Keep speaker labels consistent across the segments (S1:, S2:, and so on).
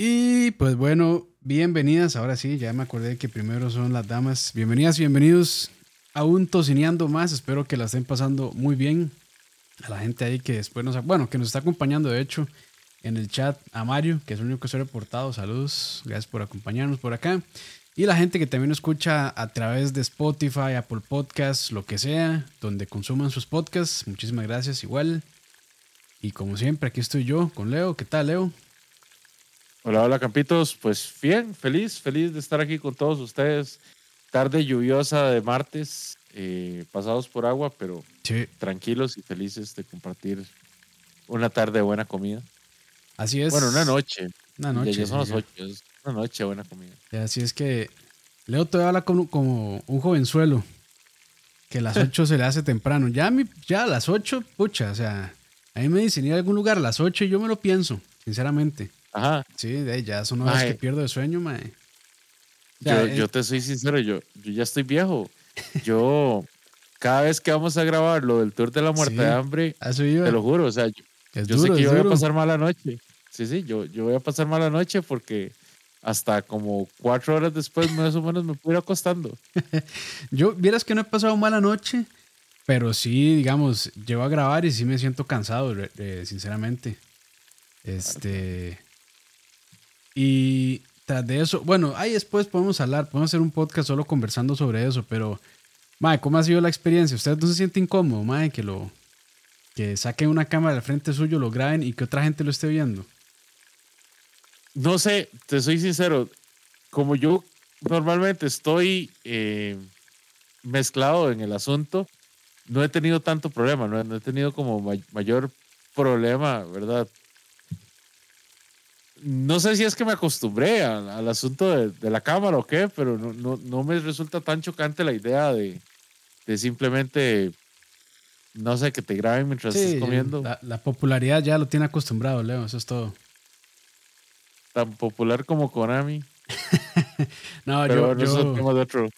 S1: Y pues bueno, bienvenidas. Ahora sí, ya me acordé que primero son las damas. Bienvenidas bienvenidos a un tocineando más. Espero que la estén pasando muy bien. A la gente ahí que después nos, bueno, que nos está acompañando, de hecho, en el chat. A Mario, que es el único que se ha reportado. Saludos. Gracias por acompañarnos por acá. Y la gente que también escucha a través de Spotify, Apple Podcasts, lo que sea, donde consuman sus podcasts. Muchísimas gracias igual. Y como siempre, aquí estoy yo con Leo. ¿Qué tal, Leo?
S2: Hola, hola Campitos, pues bien, feliz, feliz de estar aquí con todos ustedes. Tarde lluviosa de martes, eh, pasados por agua, pero tranquilos y felices de compartir una tarde de buena comida.
S1: Así es.
S2: Bueno, una noche.
S1: Una noche.
S2: Ya, son las ocho, es una noche de buena comida.
S1: así es que Leo todavía habla como, como un jovenzuelo, que a las ocho se le hace temprano. Ya, mi, ya a las ocho, pucha, o sea, a mí me dicen ir a algún lugar a las ocho y yo me lo pienso, sinceramente.
S2: Ajá.
S1: Sí, ya son horas que pierdo de sueño, mae.
S2: yo, te soy sincero, yo, yo ya estoy viejo. Yo, cada vez que vamos a grabar lo del tour de la muerte de hambre, te lo juro, o sea, yo, sé que yo voy a pasar mala noche. Sí, sí, yo, yo voy a pasar mala noche porque hasta como cuatro horas después, más o menos, me ir acostando.
S1: yo, vieras que no he pasado mala noche, pero sí, digamos, llevo a grabar y sí me siento cansado, sinceramente. Este. Y tras de eso, bueno, ahí después podemos hablar, podemos hacer un podcast solo conversando sobre eso, pero, madre, ¿cómo ha sido la experiencia? ¿Usted no se siente incómodo, madre, que lo, que saquen una cámara al frente suyo, lo graben y que otra gente lo esté viendo?
S2: No sé, te soy sincero, como yo normalmente estoy eh, mezclado en el asunto, no he tenido tanto problema, no, he tenido como mayor problema, ¿verdad? No sé si es que me acostumbré al, asunto de, la cámara o qué, pero no, me resulta tan chocante la idea de, simplemente, no sé, que te graben mientras estás comiendo.
S1: La, popularidad ya lo tiene acostumbrado, Leo, eso es todo.
S2: Tan popular como Konami.
S1: no, yo,
S2: es tema de otro.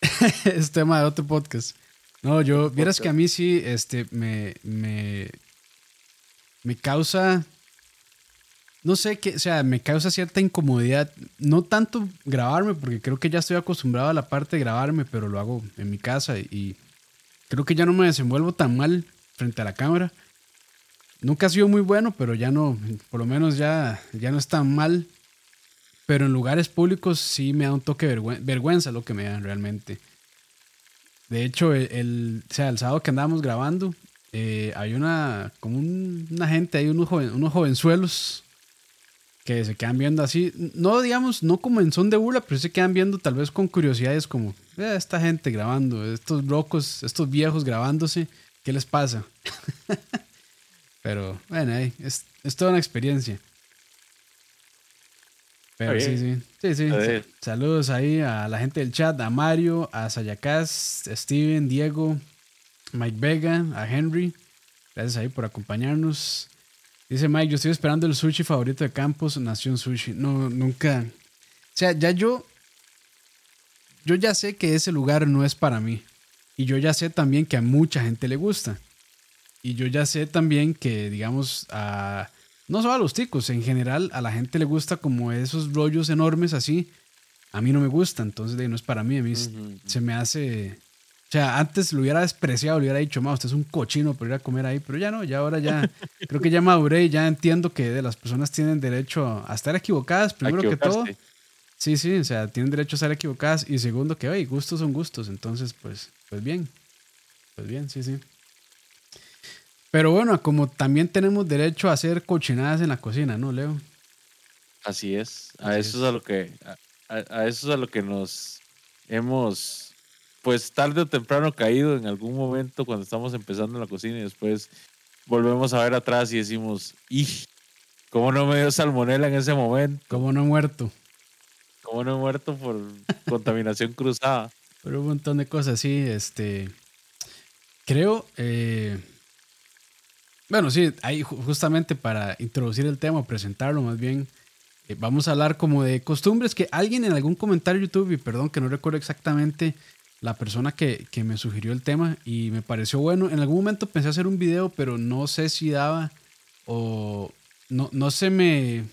S1: es tema de otro podcast. No, yo, vieras que a mí sí, este, me, me, me causa no sé qué, o sea, me causa cierta incomodidad. No tanto grabarme, porque creo que ya estoy acostumbrado a la parte de grabarme, pero lo hago en mi casa y creo que ya no me desenvuelvo tan mal frente a la cámara. Nunca ha sido muy bueno, pero ya no, por lo menos ya, ya no es tan mal. Pero en lugares públicos sí me da un toque de vergüenza, lo que me da realmente. De hecho, el, sea, el sábado que andábamos grabando, eh, hay una, como una gente, hay unos, unos jovenzuelos que se quedan viendo así, no digamos, no como en son de burla, pero se quedan viendo tal vez con curiosidades como, eh, esta gente grabando, estos locos, estos viejos grabándose, ¿qué les pasa? pero bueno, es, es, toda una experiencia. Pero sí, sí, sí, sí. Saludos ahí a la gente del chat, a Mario, a Sayacas, a Steven, Diego, Mike Vega, a Henry. Gracias ahí por acompañarnos. Dice Mike, yo estoy esperando el sushi favorito de Campos, Nación Sushi. No, nunca. O sea, ya yo. Yo ya sé que ese lugar no es para mí. Y yo ya sé también que a mucha gente le gusta. Y yo ya sé también que, digamos, a. No solo a los ticos, en general a la gente le gusta como esos rollos enormes así. A mí no me gusta, entonces no es para mí. A mí se me hace o sea, antes lo hubiera despreciado, le hubiera dicho, ma, usted es un cochino por ir a comer ahí, pero ya no, ya ahora ya, creo que ya maduré y ya entiendo que las personas tienen derecho a estar equivocadas, primero que todo. Sí, sí, o sea, tienen derecho a estar equivocadas y segundo que, oye, gustos son gustos, entonces, pues, pues bien, pues bien, sí, sí. Pero bueno, como también tenemos derecho a hacer cochinadas en la cocina, ¿no, Leo?
S2: Así es, a eso es. a lo que, a eso es a lo que nos hemos pues tarde o temprano caído en algún momento cuando estamos empezando en la cocina y después volvemos a ver atrás y decimos, ¡y! ¿Cómo no me dio salmonela en ese momento?
S1: ¿Cómo no he muerto?
S2: ¿Cómo no he muerto por contaminación cruzada?
S1: Pero un montón de cosas, sí, este... Creo... Eh, bueno, sí, ahí justamente para introducir el tema, presentarlo más bien, eh, vamos a hablar como de costumbres que alguien en algún comentario de YouTube, y perdón que no recuerdo exactamente la persona que, me sugirió el tema y me pareció bueno. En algún momento pensé hacer un video, pero no sé si daba o no, no se me...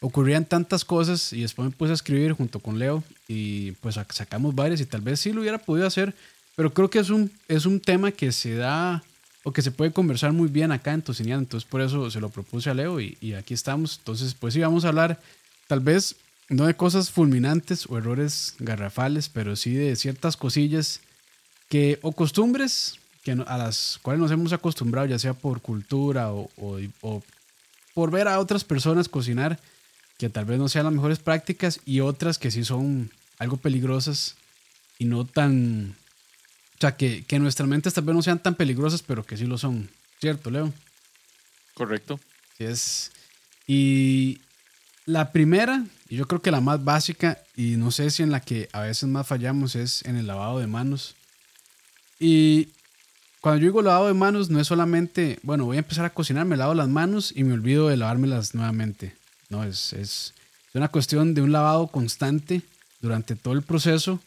S1: ocurrían tantas cosas y después me puse a escribir junto con Leo y pues sacamos varias y tal vez sí lo hubiera podido hacer, pero creo que es un, es un tema que se da o que se puede conversar muy bien acá en Tocineando, entonces por eso se lo propuse a Leo y, y aquí estamos, entonces pues sí vamos a hablar tal vez no de cosas fulminantes o errores garrafales, pero sí de ciertas cosillas que o costumbres que a las cuales nos hemos acostumbrado, ya sea por cultura o, o, por ver a otras personas cocinar, que tal vez no sean las mejores prácticas, y otras que sí son algo peligrosas y no tan... O sea, que, que nuestras mentes tal vez no sean tan peligrosas, pero que sí lo son. ¿Cierto, Leo?
S2: Correcto.
S1: Sí es. Y la primera, y yo creo que la más básica, y no sé si en la que a veces más fallamos, es en el lavado de manos. Y cuando yo digo lavado de manos, no es solamente, bueno, voy a empezar a cocinar, me lavo las manos y me olvido de lavármelas nuevamente. No, es, es, una cuestión de un lavado constante durante todo el proceso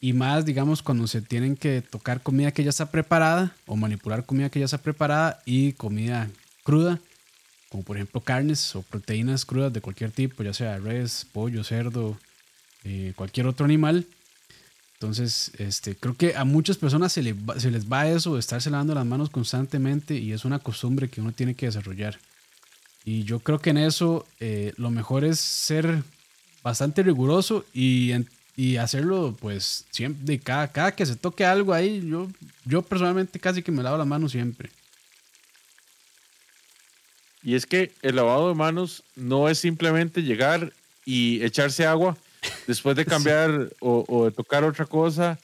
S1: y más, digamos, cuando se tienen que tocar comida que ya está preparada o manipular comida que ya está preparada y comida cruda, como por ejemplo carnes o proteínas crudas de cualquier tipo, ya sea res, pollo, cerdo, eh, cualquier otro animal. Entonces, este, creo que a muchas personas se, les va eso de estarse lavando las manos constantemente y es una costumbre que uno tiene que desarrollar. Y yo creo que en eso eh, lo mejor es ser bastante riguroso y, y hacerlo pues siempre, de cada, cada que se toque algo ahí, yo, yo personalmente casi que me lavo las manos siempre.
S2: Y es que el lavado de manos no es simplemente llegar y echarse agua después de cambiar o, de tocar otra cosa,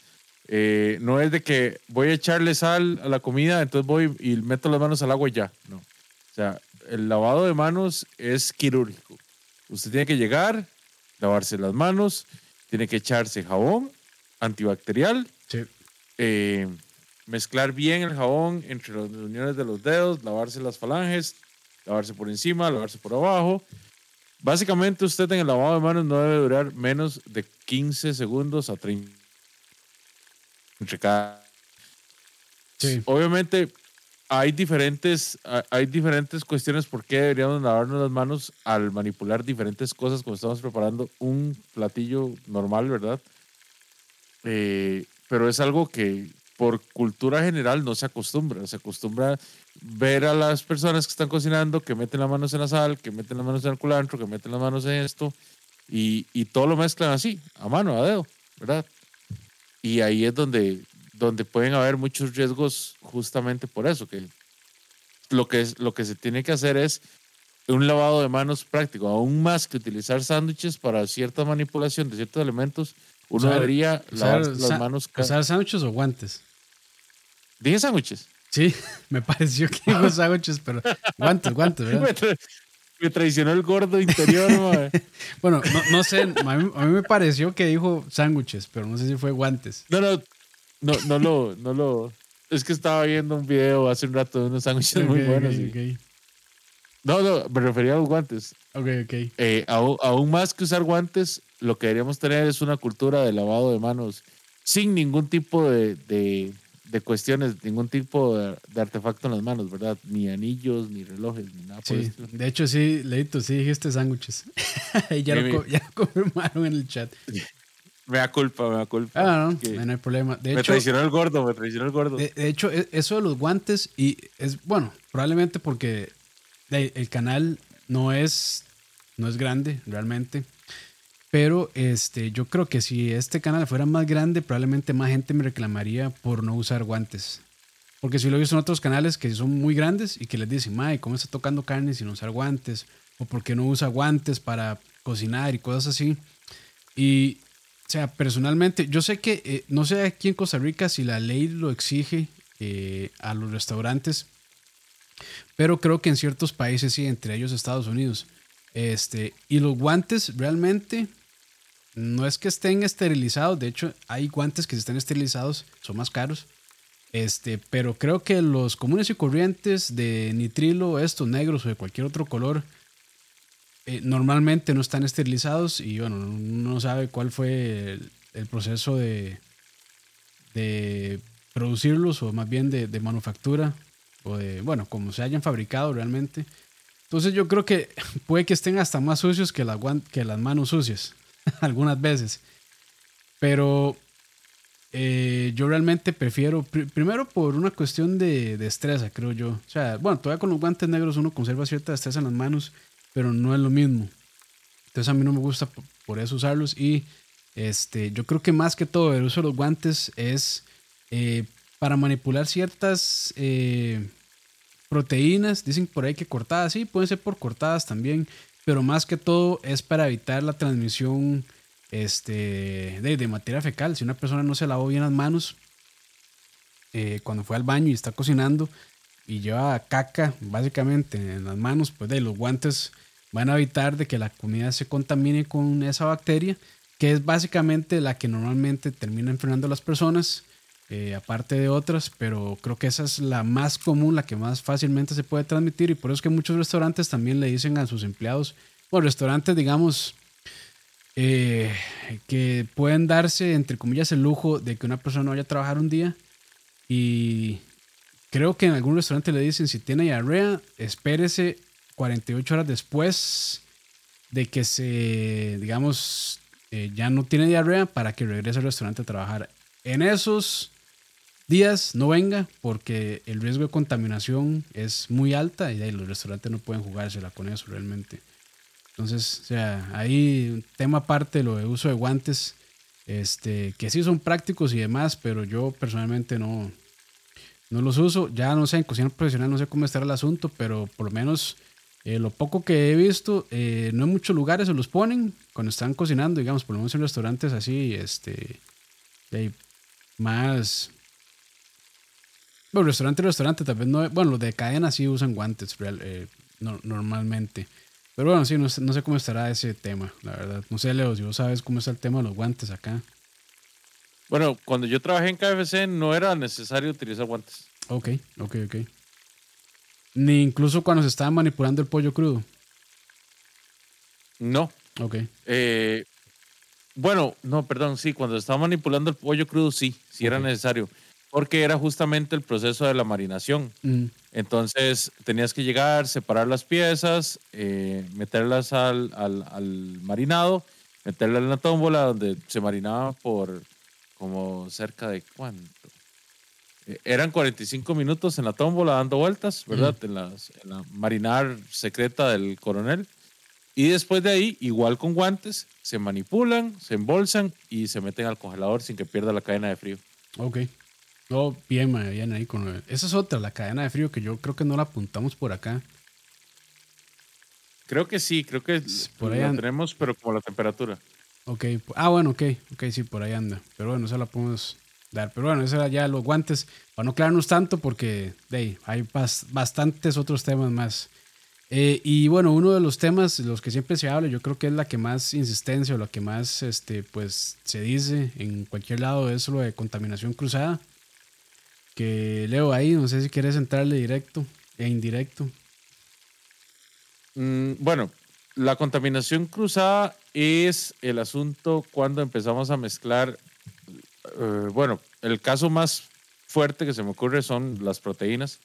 S2: eh, no es de que voy a echarle sal a la comida, entonces voy y meto las manos al agua y ya. No. O sea, el lavado de manos es quirúrgico. Usted tiene que llegar, lavarse las manos, tiene que echarse jabón antibacterial, eh, mezclar bien el jabón entre las uniones de los dedos, lavarse las falanges, lavarse por encima, lavarse por abajo Básicamente usted en el lavado de manos no debe durar menos de 15 segundos a 30 entre cada. Sí. Obviamente hay diferentes, hay diferentes cuestiones por qué deberíamos lavarnos las manos al manipular diferentes cosas cuando estamos preparando un platillo normal, ¿verdad? Eh, pero es algo que por cultura general no se acostumbra. Se acostumbra ver a las personas que están cocinando, que meten las manos en la sal, que meten las manos en el culantro, que meten las manos en esto, y, y todo lo mezclan así, a mano, a dedo, ¿verdad? Y ahí es donde, donde pueden haber muchos riesgos justamente por eso, que lo que, es, lo que se tiene que hacer es un lavado de manos práctico, aún más que utilizar sándwiches para cierta manipulación de ciertos elementos, uno debería lavar las manos.
S1: ¿Usar sándwiches o guantes?
S2: Dije sándwiches.
S1: Sí, me pareció que dijo sándwiches, pero guantes, guantes, ¿verdad?
S2: Me, traicionó el gordo interior,
S1: Bueno, no, sé, a mí, me pareció que dijo sándwiches, pero no sé si fue guantes.
S2: No, no, no, no lo, no lo. Es que estaba viendo un video hace un rato de unos sándwiches muy buenos. No, no, me refería a los guantes.
S1: Ok, ok.
S2: Eh, aún, más que usar guantes, lo que deberíamos tener es una cultura de lavado de manos sin ningún tipo de, de cuestiones, ningún tipo de, artefacto en las manos, ¿verdad? Ni anillos, ni relojes, ni nada.
S1: Sí, de hecho sí, Leito, sí dijiste sándwiches. ya, lo, ya lo confirmaron en el chat.
S2: Me da culpa, me da culpa.
S1: Ah, no, no hay problema. De
S2: me traicionó el gordo, me traicionó el gordo.
S1: De, hecho, e, eso de los guantes, y es, bueno, probablemente porque el canal no es, no es grande realmente. Pero este, yo creo que si este canal fuera más grande, probablemente más gente me reclamaría por no usar guantes. Porque si lo he visto en otros canales que son muy grandes y que les dicen, Mae, ¿cómo está tocando carne sin usar guantes? O porque no usa guantes para cocinar y cosas así. Y, o sea, personalmente, yo sé que, eh, no sé aquí en Costa Rica si la ley lo exige eh, a los restaurantes, pero creo que en ciertos países sí, entre ellos Estados Unidos. Este, y los guantes realmente no es que estén esterilizados, de hecho hay guantes que estén esterilizados, son más caros. Este, pero creo que los comunes y corrientes de nitrilo, estos negros o de cualquier otro color, eh, normalmente no están esterilizados y bueno, no sabe cuál fue el, proceso de, de producirlos o más bien de, de, manufactura o de, bueno, como se hayan fabricado realmente. Entonces yo creo que puede que estén hasta más sucios que las, que las manos sucias, algunas veces. Pero eh, yo realmente prefiero, primero por una cuestión de, de destreza, creo yo. O sea, bueno, todavía con los guantes negros uno conserva cierta destreza en las manos, pero no es lo mismo. Entonces a mí no me gusta por eso usarlos. Y este, yo creo que más que todo el uso de los guantes es eh, para manipular ciertas eh, proteínas. Dicen por ahí que cortadas, sí, pueden ser por cortadas también. Pero más que todo es para evitar la transmisión este, de, materia fecal. Si una persona no se lavó bien las manos eh, cuando fue al baño y está cocinando y lleva caca básicamente en las manos, pues de los guantes van a evitar de que la comida se contamine con esa bacteria, que es básicamente la que normalmente termina enfermando a las personas, eh, aparte de otras, pero creo que esa es la más común, la que más fácilmente se puede transmitir y por eso es que muchos restaurantes también le dicen a sus empleados, bueno, restaurantes digamos eh, que pueden darse, entre comillas, el lujo de que una persona vaya a trabajar un día y creo que en algún restaurante le dicen si tiene diarrea, espérese 48 horas después de que se, digamos, eh, ya no tiene diarrea para que regrese al restaurante a trabajar. En esos días no venga porque el riesgo de contaminación es muy alta y los restaurantes no pueden jugársela con eso realmente. Entonces, o sea, ahí un tema aparte, lo de uso de guantes, este, que sí son prácticos y demás, pero yo personalmente no, no los uso. Ya no sé, en cocina profesional no sé cómo estará el asunto, pero por lo menos eh, lo poco que he visto, eh, no en muchos lugares se los ponen cuando están cocinando, digamos, por lo menos en restaurantes así, este, de más... Bueno, restaurante, restaurante, tal vez no, bueno, los de cadena sí usan guantes real, eh, normalmente. Pero bueno, sí, no, no, sé cómo estará ese tema, la verdad. No sé, Leo, si vos sabes cómo está el tema de los guantes acá.
S2: Bueno, cuando yo trabajé en KFC no era necesario utilizar guantes.
S1: Ok, ok, ok. Ni incluso cuando se estaba manipulando el pollo crudo.
S2: No.
S1: Ok.
S2: Eh, bueno, no, perdón, sí, cuando se estaba manipulando el pollo crudo, sí, sí era necesario porque era justamente el proceso de la marinación. Mm. Entonces tenías que llegar, separar las piezas, eh, meterlas al, marinado, meterlas en la tómbola donde se marinaba por como cerca de cuánto. Eh, eran 45 minutos en la tómbola dando vueltas, ¿verdad? Mm. En, en la marinar secreta del coronel. Y después de ahí, igual con guantes, se manipulan, se embolsan y se meten al congelador sin que pierda la cadena de frío.
S1: Ok. Todo bien, bien ahí con Esa es otra, la cadena de frío que yo creo que no la apuntamos por acá.
S2: Creo que sí, creo que por ahí la tenemos, pero como la temperatura.
S1: Ok, ah, bueno, ok, ok, sí, por ahí anda. Pero bueno, esa la podemos dar. Pero bueno, esa era ya los guantes, para no aclararnos tanto, porque de hay bastantes otros temas más. Eh, y bueno, uno de los temas, los que siempre se habla, yo creo que es la que más insistencia o la que más este, pues, se dice en cualquier lado, es lo de contaminación cruzada que leo ahí. No sé si quieres entrarle directo e indirecto.
S2: Mm, bueno, la contaminación cruzada es el asunto cuando empezamos a mezclar. Eh, bueno, el caso más fuerte que se me ocurre son las proteínas.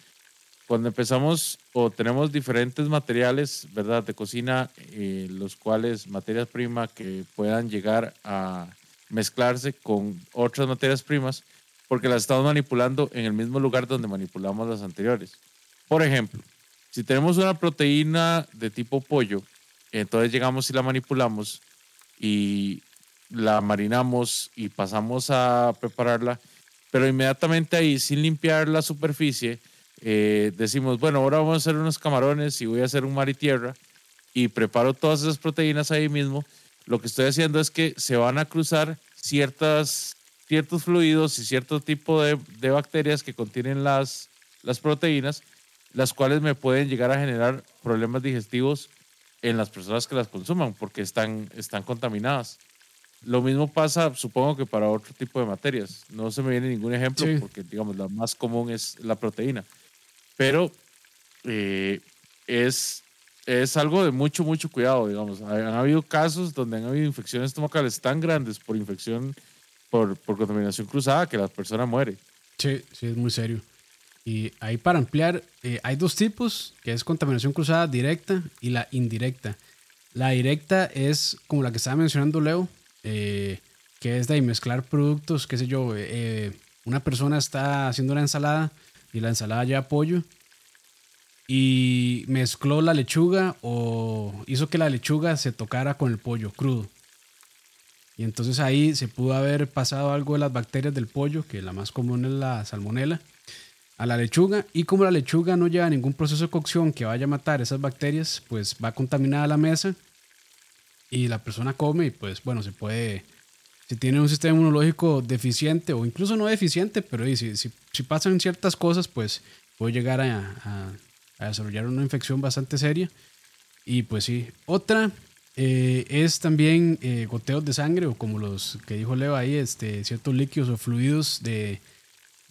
S2: Cuando empezamos o tenemos diferentes materiales, ¿verdad?, de cocina, eh, los cuales materias primas que puedan llegar a mezclarse con otras materias primas, porque las estamos manipulando en el mismo lugar donde manipulamos las anteriores. Por ejemplo, si tenemos una proteína de tipo pollo, entonces llegamos y la manipulamos y la marinamos y pasamos a prepararla, pero inmediatamente ahí, sin limpiar la superficie, eh, decimos, bueno, ahora vamos a hacer unos camarones y voy a hacer un mar y tierra y preparo todas esas proteínas ahí mismo. Lo que estoy haciendo es que se van a cruzar ciertas ciertos fluidos y cierto tipo de, bacterias que contienen las, las proteínas, las cuales me pueden llegar a generar problemas digestivos en las personas que las consuman porque están, están contaminadas. Lo mismo pasa, supongo que para otro tipo de materias. No se me viene ningún ejemplo porque, digamos, la más común es la proteína. Pero eh, es, es algo de mucho, mucho cuidado, digamos. Han habido casos donde han habido infecciones estomacales tan grandes por infección por, por contaminación cruzada que la persona muere.
S1: Sí, sí, es muy serio. Y ahí para ampliar, eh, hay dos tipos, que es contaminación cruzada directa y la indirecta. La directa es como la que estaba mencionando Leo, eh, que es de mezclar productos, qué sé yo, eh, una persona está haciendo una ensalada y la ensalada lleva pollo y mezcló la lechuga o hizo que la lechuga se tocara con el pollo crudo. Y entonces ahí se pudo haber pasado algo de las bacterias del pollo, que la más común es la salmonela, a la lechuga. Y como la lechuga no lleva ningún proceso de cocción que vaya a matar esas bacterias, pues va contaminada la mesa y la persona come y pues bueno, se puede, si tiene un sistema inmunológico deficiente o incluso no deficiente, pero si, si, pasan ciertas cosas, pues puede llegar a a desarrollar una infección bastante seria. Y pues sí, otra eh, es también eh, goteos de sangre o como los que dijo Leo ahí, este, ciertos líquidos o fluidos de,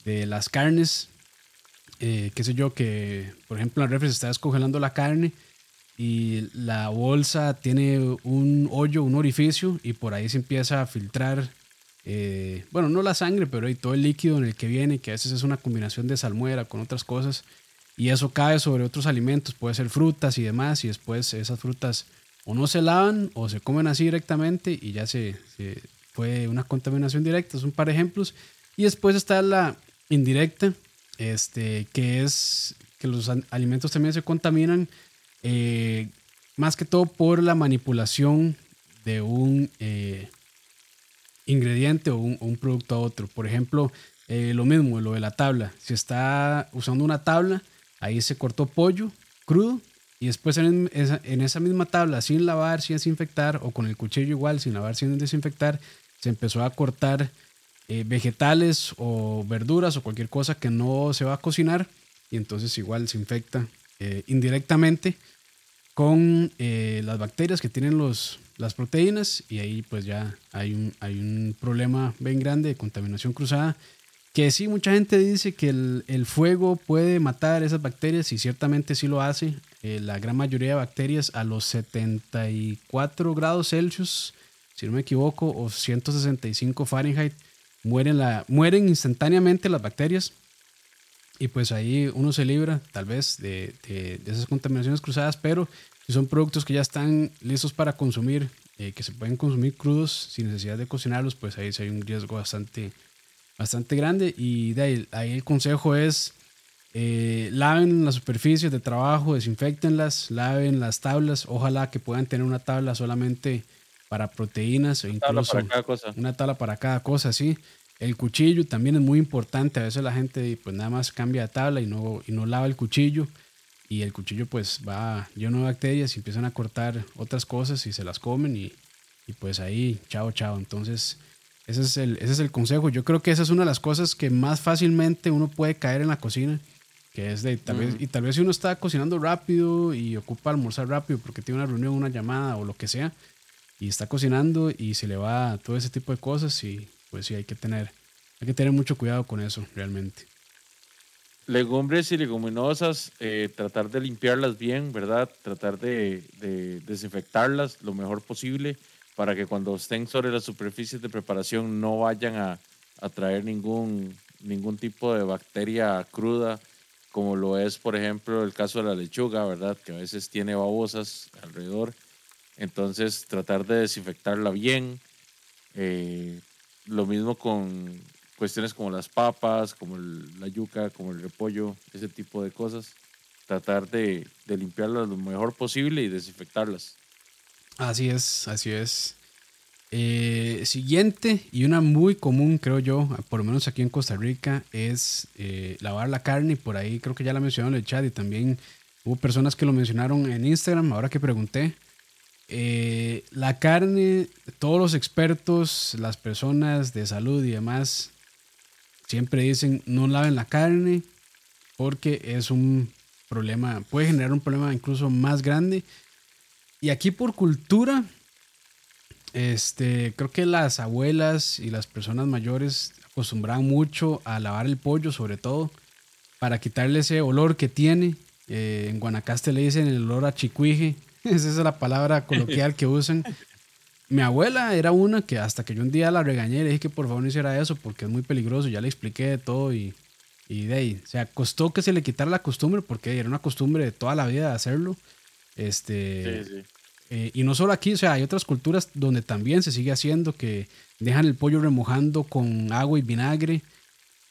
S1: de las carnes. Eh, qué sé yo, que por ejemplo en la refri se está descongelando la carne y la bolsa tiene un hoyo, un orificio y por ahí se empieza a filtrar, bueno, no la sangre, pero todo el líquido en el que viene, que a veces es una combinación de salmuera con otras cosas y eso cae sobre otros alimentos, puede ser frutas y demás, y después esas frutas o no se lavan o se comen así directamente y ya se, fue una contaminación directa, son un par de ejemplos. Y después está la indirecta, este, que es que los alimentos también se contaminan, eh, más que todo por la manipulación de un eh, ingrediente o un, producto a otro. Por ejemplo, eh, lo mismo, lo de la tabla. Si está usando una tabla, Ahí se cortó pollo crudo y después en esa, misma tabla, sin lavar, sin desinfectar, o con el cuchillo igual, sin lavar, sin desinfectar, se empezó a cortar eh, vegetales o verduras o cualquier cosa que no se va a cocinar y entonces igual se infecta eh, indirectamente con eh, las bacterias que tienen los, las proteínas y ahí pues ya hay un, hay un problema bien grande de contaminación cruzada que sí, mucha gente dice que el, fuego puede matar esas bacterias y ciertamente sí lo hace. Eh, la gran mayoría de bacterias a los 74 grados Celsius, si no me equivoco, o 165 Fahrenheit, mueren, la, mueren instantáneamente las bacterias. Y pues ahí uno se libra tal vez de, de, esas contaminaciones cruzadas, pero si son productos que ya están listos para consumir, eh, que se pueden consumir crudos sin necesidad de cocinarlos, pues ahí sí hay un riesgo bastante bastante grande y ahí, el consejo es eh, laven las superficies de trabajo, desinfectenlas, laven las tablas, ojalá que puedan tener una tabla solamente para proteínas o incluso una tabla para cada cosa, sí. El cuchillo también es muy importante, a veces la gente pues nada más cambia de tabla y no, y no lava el cuchillo y el cuchillo pues va lleno de bacterias y empiezan a cortar otras cosas y se las comen y, y pues ahí, chao, chao. Entonces, ese es, el, ese es el consejo. Yo creo que esa es una de las cosas que más fácilmente uno puede caer en la cocina. Que es de, tal vez, y tal vez si uno está cocinando rápido y ocupa almorzar rápido porque tiene una reunión, una llamada o lo que sea, y está cocinando y se le va todo ese tipo de cosas, y pues sí, hay que tener, hay que tener mucho cuidado con eso, realmente.
S2: Legumbres y leguminosas, eh, tratar de limpiarlas bien, ¿verdad? Tratar de, de desinfectarlas lo mejor posible para que cuando estén sobre las superficies de preparación no vayan a, traer ningún, ningún tipo de bacteria cruda, como lo es, por ejemplo, el caso de la lechuga, ¿verdad? Que a veces tiene babosas alrededor. Entonces, tratar de desinfectarla bien. Eh, lo mismo con cuestiones como las papas, como la yuca, como el repollo, ese tipo de cosas. Tratar de, de limpiarlas lo mejor posible y desinfectarlas.
S1: Así es, así es. Eh, siguiente y una muy común, creo yo, por lo menos aquí en Costa Rica, es eh, lavar la carne. Por ahí creo que ya la mencionaron en el chat y también hubo personas que lo mencionaron en Instagram, ahora que pregunté. Eh, la carne, todos los expertos, las personas de salud y demás, siempre dicen no laven la carne porque es un problema, puede generar un problema incluso más grande y aquí por cultura, este, creo que las abuelas y las personas mayores acostumbraban mucho a lavar el pollo, sobre todo, para quitarle ese olor que tiene. Eh, en Guanacaste le dicen el olor a chicuije. Esa es la palabra coloquial que usan. Mi abuela era una que hasta que yo un día la regañé, le dije que por favor no hiciera eso porque es muy peligroso. Ya le expliqué de todo y, Y de ahí, o sea, costó que se le quitara la costumbre porque era una costumbre de toda la vida de hacerlo. Este. Eh, y no solo aquí, o sea, hay otras culturas donde también se sigue haciendo que dejan el pollo remojando con agua y vinagre.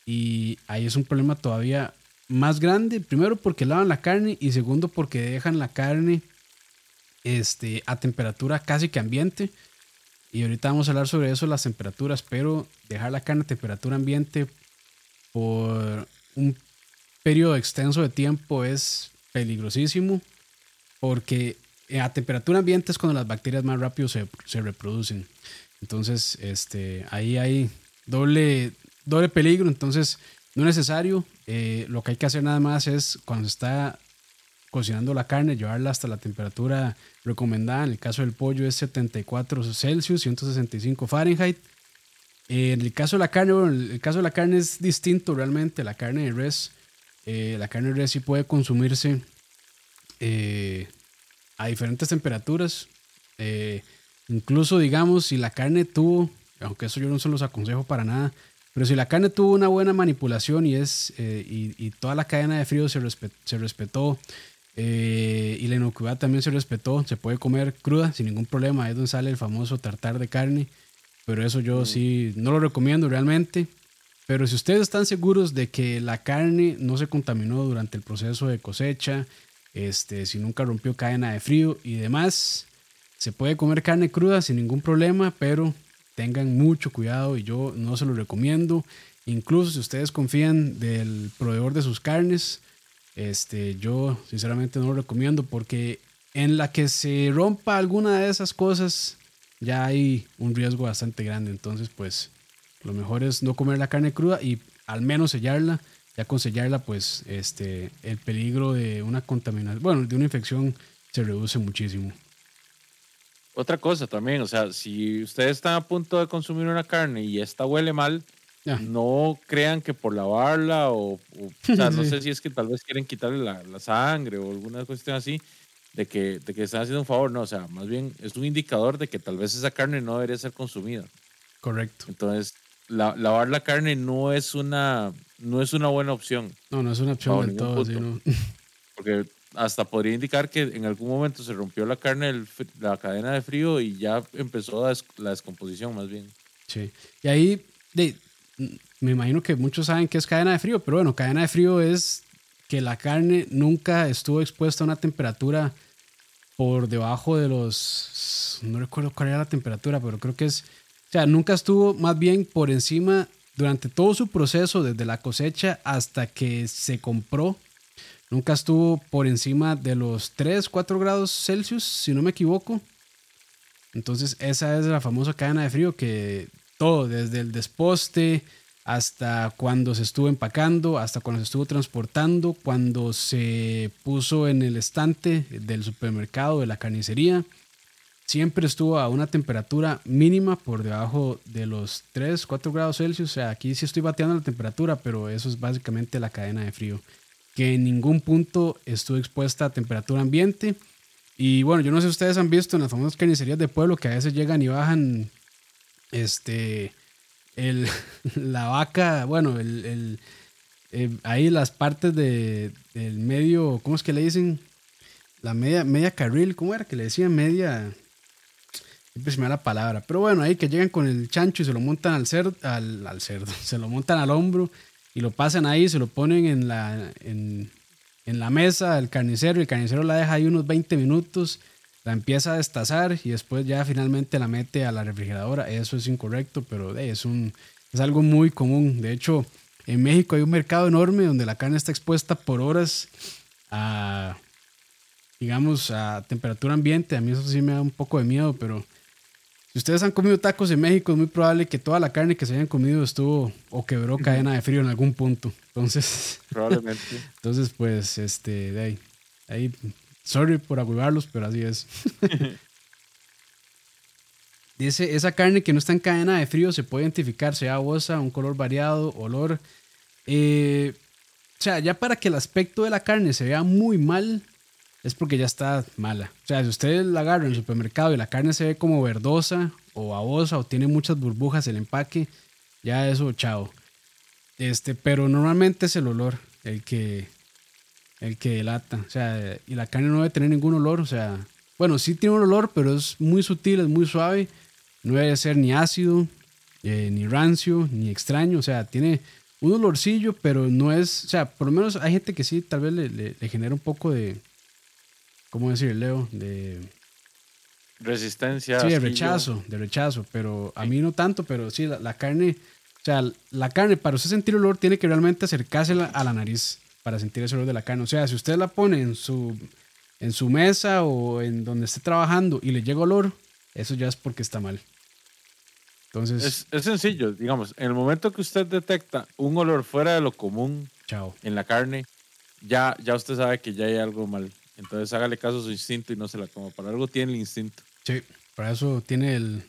S1: Y ahí es un problema todavía más grande. Primero porque lavan la carne y segundo porque dejan la carne este, a temperatura casi que ambiente. Y ahorita vamos a hablar sobre eso, las temperaturas, pero dejar la carne a temperatura ambiente por un periodo extenso de tiempo es peligrosísimo porque a temperatura ambiente es cuando las bacterias más rápido se, reproducen. Entonces, este, ahí hay doble, doble peligro. Entonces, no es necesario. Eh, lo que hay que hacer nada más es cuando se está cocinando la carne, llevarla hasta la temperatura recomendada. En el caso del pollo es 74 Celsius, 165 Fahrenheit. Eh, en el caso de la carne, bueno, el caso de la carne es distinto realmente. La carne de res, eh, la carne de res sí puede consumirse a diferentes temperaturas. incluso, digamos, si la carne tuvo, aunque eso yo no se los aconsejo para nada, pero si la carne tuvo una buena manipulación y, es, eh, y, toda la cadena de frío se, se respetó eh, y la inocuidad también se respetó, se puede comer cruda sin ningún problema. Ahí es donde sale el famoso tartar de carne. Pero eso yo mm. sí no lo recomiendo realmente. Pero si ustedes están seguros de que la carne no se contaminó durante el proceso de cosecha, este, si nunca rompió cadena de frío y demás, se puede comer carne cruda sin ningún problema, pero tengan mucho cuidado y yo no se lo recomiendo. Incluso si ustedes confían del proveedor de sus carnes, este, yo sinceramente no lo recomiendo porque en la que se rompa alguna de esas cosas ya hay un riesgo bastante grande. Entonces, pues lo mejor es no comer la carne cruda y al menos sellarla. Ya con sellarla, pues este, el peligro de una contaminación, bueno, de una infección se reduce muchísimo.
S2: Otra cosa también, o sea, si ustedes están a punto de consumir una carne y esta huele mal, no crean que por lavarla o, o, sea, no sé si es que tal vez quieren quitarle la, la, sangre o alguna cuestión así, de que, de que están haciendo un favor, no, o sea, más bien es un indicador de que tal vez esa carne no debería ser consumida.
S1: Correcto.
S2: Entonces, lavar la carne no es una, no es una buena opción.
S1: No, no es una opción del todo, sino...
S2: Porque hasta podría indicar que en algún momento se rompió la carne, la cadena de frío y ya empezó la, descomposición más bien.
S1: Sí. Y ahí, me imagino que muchos saben qué es cadena de frío, pero bueno, cadena de frío es que la carne nunca estuvo expuesta a una temperatura por debajo de los, no recuerdo cuál era la temperatura, pero creo que es, o sea, nunca estuvo más bien por encima durante todo su proceso, desde la cosecha hasta que se compró Nunca estuvo por encima de los 3, 4 grados Celsius, si no me equivoco. Entonces esa es la famosa cadena de frío que todo, desde el desposte hasta cuando se estuvo empacando, hasta cuando se estuvo transportando, cuando se puso en el estante del supermercado, de la carnicería, siempre estuvo a una temperatura mínima por debajo de los 3, 4 grados Celsius. O sea, aquí sí estoy bateando la temperatura, pero eso es básicamente la cadena de frío que en ningún punto estuvo expuesta a temperatura ambiente. Y bueno, yo no sé si ustedes han visto en las famosas carnicerías de pueblo que a veces llegan y bajan este, el, la vaca, bueno, el, eh, ahí las partes de, del medio, ¿cómo es que le dicen? La media, media carril, ¿cómo era que le decían? Media, siempre me da la palabra, pero bueno, ahí que llegan con el chancho y se lo montan al cerdo, al, cerdo, se lo montan al hombro y lo pasan ahí, se lo ponen en la, en, la mesa del carnicero y el carnicero la deja ahí unos 20 minutos, la empieza a destazar y después ya finalmente la mete a la refrigeradora. Eso es incorrecto, pero es, un, es algo muy común. De hecho, en México hay un mercado enorme donde la carne está expuesta por horas a, digamos, a temperatura ambiente. A mí eso sí me da un poco de miedo, pero si ustedes han comido tacos en México, es muy probable que toda la carne que se hayan comido estuvo o quebró cadena de frío en algún punto. Entonces,
S2: probablemente.
S1: entonces, pues, este, de ahí, ahí, sorry por agüivarlos, pero así es. Dice, esa carne que no está en cadena de frío se puede identificar, sea bosa, un color variado, olor. Eh, o sea, ya para que el aspecto de la carne se vea muy mal, es porque ya está mala. O sea, si ustedes la agarran en el supermercado y la carne se ve como verdosa o babosa o tiene muchas burbujas el empaque, ya eso, chao. Este, pero normalmente es el olor el que, el que delata. O sea, y la carne no debe tener ningún olor. O sea, bueno, sí tiene un olor, pero es muy sutil, es muy suave. No debe ser ni ácido, eh, ni rancio, ni extraño. O sea, tiene un olorcillo, pero no es. O sea, por lo menos hay gente que sí, tal vez le, le, genera un poco de. ¿Cómo decir, Leo? De.
S2: Resistencia.
S1: Sí, de rechazo, de rechazo. Pero a mí no tanto, pero sí, la, carne. O sea, la carne, para usted sentir olor, tiene que realmente acercarse a la nariz para sentir ese olor de la carne. O sea, si usted la pone en su, en su mesa o en donde esté trabajando y le llega olor, eso ya es porque está mal.
S2: Entonces, es, sencillo, digamos, en el momento que usted detecta un olor fuera de lo común en la carne, ya, ya usted sabe que ya hay algo mal. Entonces hágale caso a su instinto y no se la coma. Para algo tiene el instinto.
S1: Sí, para eso tiene el,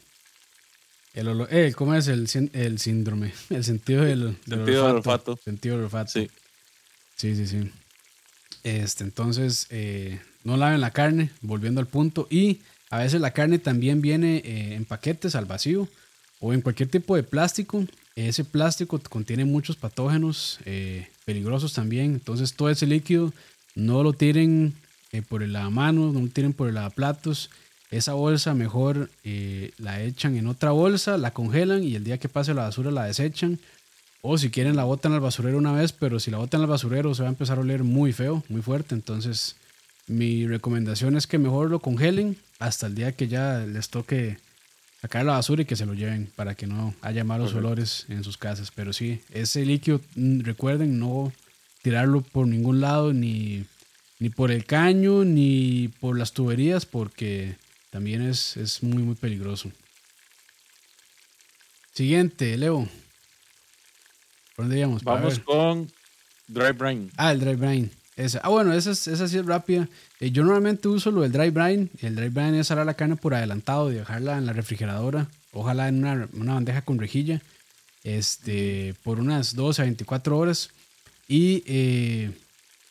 S1: el olor, eh, ¿cómo es el, el síndrome? El sentido del,
S2: sentido olfato.
S1: olfato. Sentido del olfato. Sí. Sí, sí, sí. Este, entonces, eh, no laven la carne, volviendo al punto. Y a veces la carne también viene eh, en paquetes al vacío o en cualquier tipo de plástico. Ese plástico contiene muchos patógenos eh, peligrosos también. Entonces todo ese líquido no lo tiren eh, por el lavamanos, no tiren por el lavaplatos. Esa bolsa mejor eh, la echan en otra bolsa, la congelan y el día que pase la basura la desechan. O si quieren la botan al basurero una vez, pero si la botan al basurero se va a empezar a oler muy feo, muy fuerte. Entonces mi recomendación es que mejor lo congelen hasta el día que ya les toque sacar la basura y que se lo lleven para que no haya malos olores en sus casas. Pero sí, ese líquido, mm, recuerden no tirarlo por ningún lado, ni, ni por el caño, ni por las tuberías, porque también es, es muy, muy peligroso. Siguiente, Leo. ¿Por dónde íbamos?
S2: Vamos con Dry Brain.
S1: Ah, el Dry Brain. Esa. Ah, bueno, esa, esa sí es rápida. Eh, yo normalmente uso lo del dry brine. El dry brine es salar la carne por adelantado y dejarla en la refrigeradora. Ojalá en una, una, bandeja con rejilla. Este, por unas 12 a 24 horas. Y eh,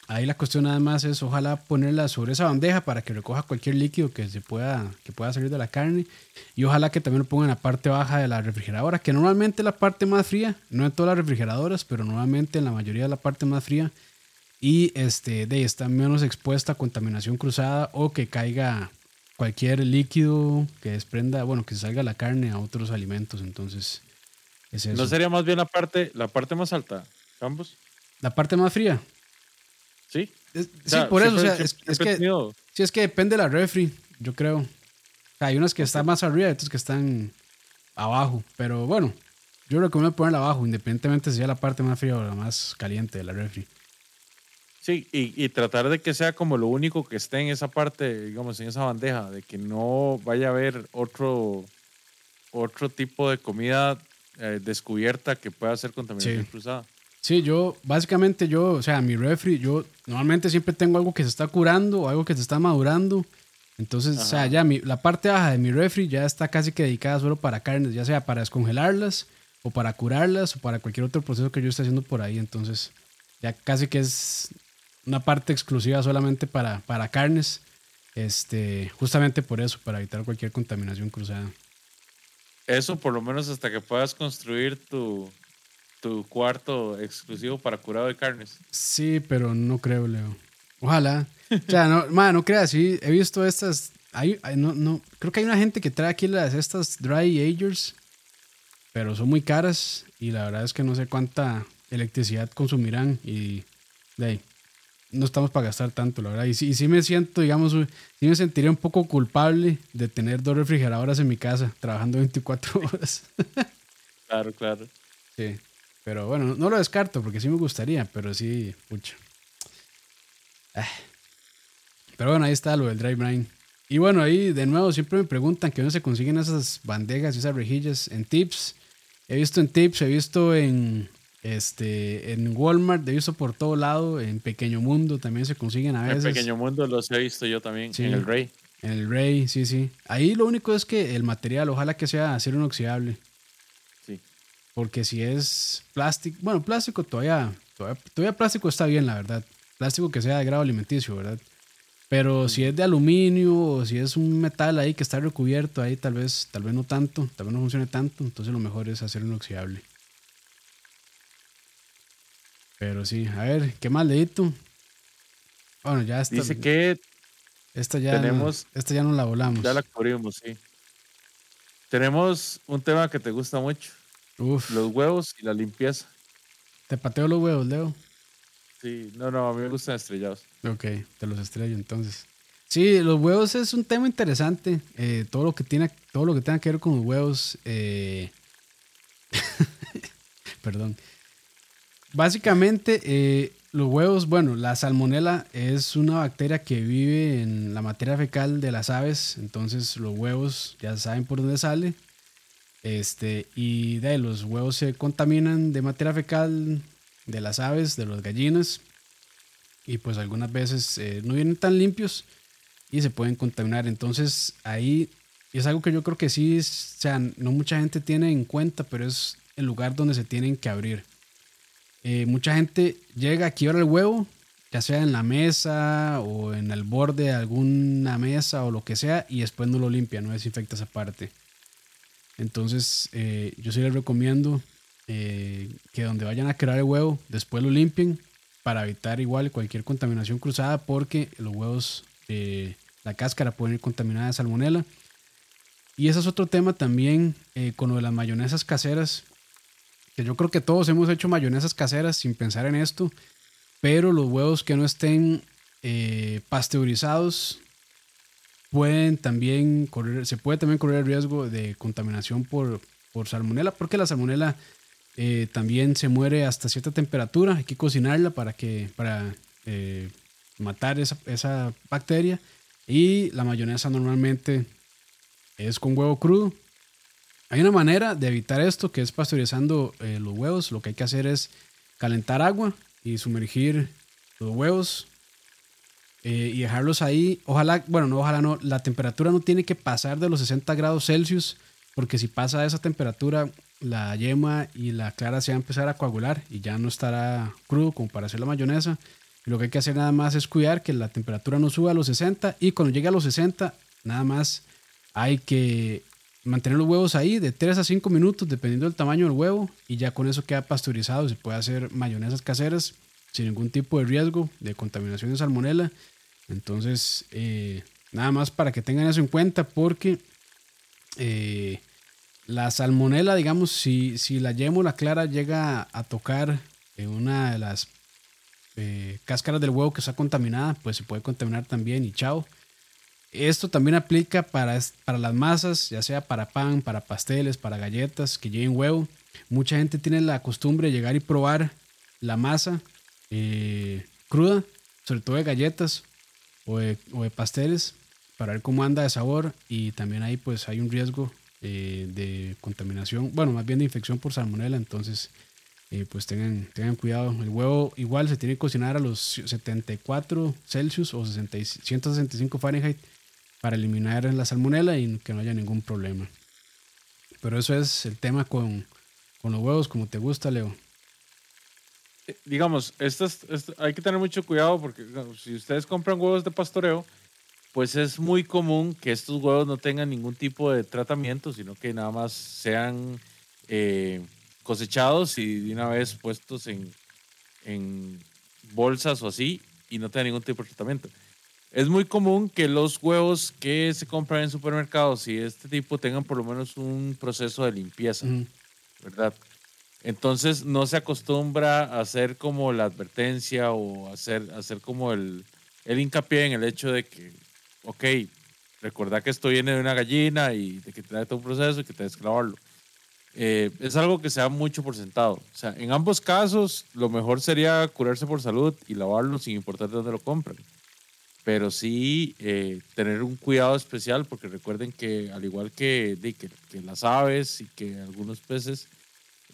S1: ahí la cuestión nada más es ojalá ponerla sobre esa bandeja para que recoja cualquier líquido que se pueda, que pueda salir de la carne. Y ojalá que también lo pongan en la parte baja de la refrigeradora, que normalmente es la parte más fría. No en todas las refrigeradoras, pero normalmente en la mayoría de la parte más fría y este, de está menos expuesta a contaminación cruzada o que caiga cualquier líquido que desprenda, bueno, que salga la carne a otros alimentos. Entonces, es eso.
S2: ¿No sería más bien la parte, la parte más alta, ambos?
S1: La parte más fría.
S2: Sí.
S1: sí, por eso. es, que, sí, es que depende de la refri, yo creo. hay unas que están más arriba y otras que están abajo. Pero bueno, yo recomiendo ponerla abajo, independientemente si sea la parte más fría o la más caliente de la refri.
S2: Sí, y, tratar de que sea como lo único que esté en esa parte, digamos, en esa bandeja, de que no vaya a haber otro, otro tipo de comida eh, descubierta que pueda ser contaminación cruzada.
S1: Sí, yo, básicamente yo, o sea, mi refri, yo normalmente siempre tengo algo que se está curando o algo que se está madurando. Entonces, o sea, ya mi, la parte baja de mi refri ya está casi que dedicada solo para carnes, ya sea para descongelarlas o para curarlas o para cualquier otro proceso que yo esté haciendo por ahí. Entonces, ya casi que es una parte exclusiva solamente para, para carnes, este, justamente por eso, para evitar cualquier contaminación cruzada.
S2: Eso por lo menos hasta que puedas construir tu, tu cuarto exclusivo para curado de carnes.
S1: Sí, pero no creo, Leo. Ojalá. O sea, no, no creas, sí, he visto estas. Hay, no, no, creo que hay una gente que trae aquí las estas dry agers, pero son muy caras y la verdad es que no sé cuánta electricidad consumirán y de ahí, no estamos para gastar tanto, la verdad. Y sí, sí me siento, digamos, sí me sentiría un poco culpable de tener dos refrigeradoras en mi casa, trabajando 24 horas.
S2: claro, claro.
S1: Sí, pero bueno, no lo descarto porque sí me gustaría, pero sí, pucha. Ah. Pero bueno, ahí está lo del dry brine. Y bueno, ahí de nuevo siempre me preguntan que dónde se consiguen esas bandejas y esas rejillas en tips. He visto en tips, he visto en, este, en Walmart, he visto por todo lado, en Pequeño Mundo también se consiguen a veces.
S2: En Pequeño Mundo los he visto yo también, en el Rey.
S1: En el Rey, sí, sí. Ahí lo único es que el material, ojalá que sea acero inoxidable. Porque si es plástico, bueno, plástico todavía, todavía, plástico está bien, la verdad. Plástico que sea de grado alimenticio, ¿verdad? Pero si es de aluminio o si es un metal ahí que está recubierto ahí, tal vez, tal vez no tanto, tal vez no funcione tanto, entonces lo mejor es acero inoxidable. Pero sí, a ver, ¿qué más leíto? Bueno, ya está.
S2: Dice que
S1: esta ya, tenemos, esta ya no la volamos.
S2: Ya la cubrimos, sí. Tenemos un tema que te gusta mucho. Uf. Los huevos y la limpieza.
S1: Te pateo los huevos, Leo.
S2: Sí, no, no, a mí me gustan estrellados.
S1: Ok, te los estrello entonces. Sí, los huevos es un tema interesante. Eh, todo lo que tiene, todo lo que tenga que ver con los huevos. Eh, perdón. Básicamente, eh, los huevos, bueno, la salmonela es una bacteria que vive en la materia fecal de las aves, entonces los huevos ya saben por dónde sale. Este, y de los huevos se contaminan de materia fecal de las aves, de las gallinas, y pues algunas veces eh, no vienen tan limpios y se pueden contaminar. Entonces ahí es algo que yo creo que sí, o sea, no mucha gente tiene en cuenta, pero es el lugar donde se tienen que abrir. Eh, mucha gente llega, quiebra el huevo, ya sea en la mesa o en el borde de alguna mesa o lo que sea, y después no lo limpia, no desinfecta esa parte. Entonces, eh, yo sí les recomiendo eh, que donde vayan a crear el huevo, después lo limpien para evitar igual cualquier contaminación cruzada, porque los huevos, la cáscara puede ir contaminada de salmonela. Y ese es otro tema también con lo de las mayonesas caseras que yo creo que todos hemos hecho mayonesas caseras sin pensar en esto, pero los huevos que no estén eh, pasteurizados pueden también correr, se puede también correr el riesgo de contaminación por, por salmonela, porque la salmonela eh, también se muere hasta cierta temperatura, hay que cocinarla para, que, para eh, matar esa, bacteria y la mayonesa normalmente es con huevo crudo hay una manera de evitar esto que es pasteurizando eh, los huevos. Lo que hay que hacer es calentar agua y sumergir los huevos eh, y dejarlos ahí. Ojalá, bueno, no, ojalá no. La temperatura no tiene que pasar de los 60 grados Celsius porque si pasa a esa temperatura, la yema y la clara se van a empezar a coagular y ya no estará crudo como para hacer la mayonesa. Y lo que hay que hacer nada más es cuidar que la temperatura no suba a los 60 y cuando llegue a los 60, nada más hay que mantener los huevos ahí de 3 a 5 minutos, dependiendo del tamaño del huevo, y ya con eso queda pasteurizado. Se puede hacer mayonesas caseras sin ningún tipo de riesgo de contaminación de salmonela. Entonces, eh, nada más para que tengan eso en cuenta, porque eh, la salmonela, digamos, si, si la la clara llega a tocar en una de las eh, cáscaras del huevo que está contaminada, pues se puede contaminar también y chao. Esto también aplica para, para las masas, ya sea para pan, para pasteles, para galletas que lleven huevo. Mucha gente tiene la costumbre de llegar y probar la masa eh, cruda, sobre todo de galletas o de, pasteles, para ver cómo anda de sabor. Y también ahí pues hay un riesgo eh, de contaminación, bueno, más bien de infección por salmonela. Entonces, eh, pues tengan, tengan cuidado. El huevo igual se tiene que cocinar a los 74 Celsius o 165 Fahrenheit para eliminar la salmonela y que no haya ningún problema. Pero eso es el tema con, con los huevos, como te gusta, Leo.
S2: Eh, digamos, esto, hay que tener mucho cuidado porque si ustedes compran huevos de pastoreo, pues es muy común que estos huevos no tengan ningún tipo de tratamiento, sino que nada más sean eh, cosechados y de una vez puestos en, en bolsas o así y no tengan ningún tipo de tratamiento es muy común que los huevos que se compran en supermercados y este tipo tengan por lo menos un proceso de limpieza, ¿verdad? Entonces no se acostumbra a hacer como la advertencia o hacer, hacer como el, el hincapié en el hecho de que, ok, recordad que esto viene de una gallina y de que trae todo un proceso y que te que lavarlo. Eh, es algo que se da mucho por sentado. O sea, en ambos casos, lo mejor sería curarse por salud y lavarlo sin importar de dónde lo compren pero sí eh, tener un cuidado especial porque recuerden que al igual que, que, las aves y que algunos peces,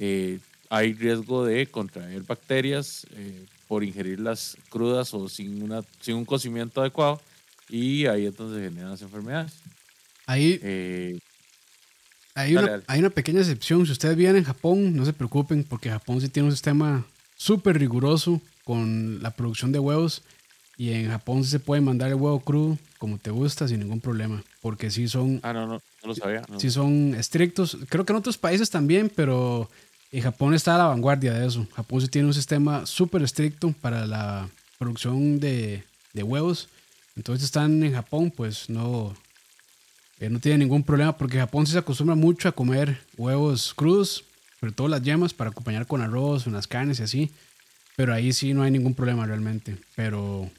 S2: eh, hay riesgo de contraer bacterias eh, por ingerirlas crudas o sin, una, sin un cocimiento adecuado y ahí es donde se generan las enfermedades.
S1: Ahí, hay, una, hay una pequeña excepción. Si ustedes vienen en Japón, no se preocupen porque Japón sí tiene un sistema súper riguroso con la producción de huevos y en Japón se puede mandar el huevo crudo como te gusta sin ningún problema. Porque sí son.
S2: Ah, no, no, no lo sabía.
S1: Sí son estrictos. Creo que en otros países también, pero Y Japón está a la vanguardia de eso. Japón sí tiene un sistema súper estricto para la producción de, de, huevos. Entonces están en Japón, pues no, eh, no tiene ningún problema porque Japón sí se acostumbra mucho a comer huevos crudos, sobre todo las yemas, para acompañar con arroz, unas carnes y así. Pero ahí sí no hay ningún problema realmente. Pero,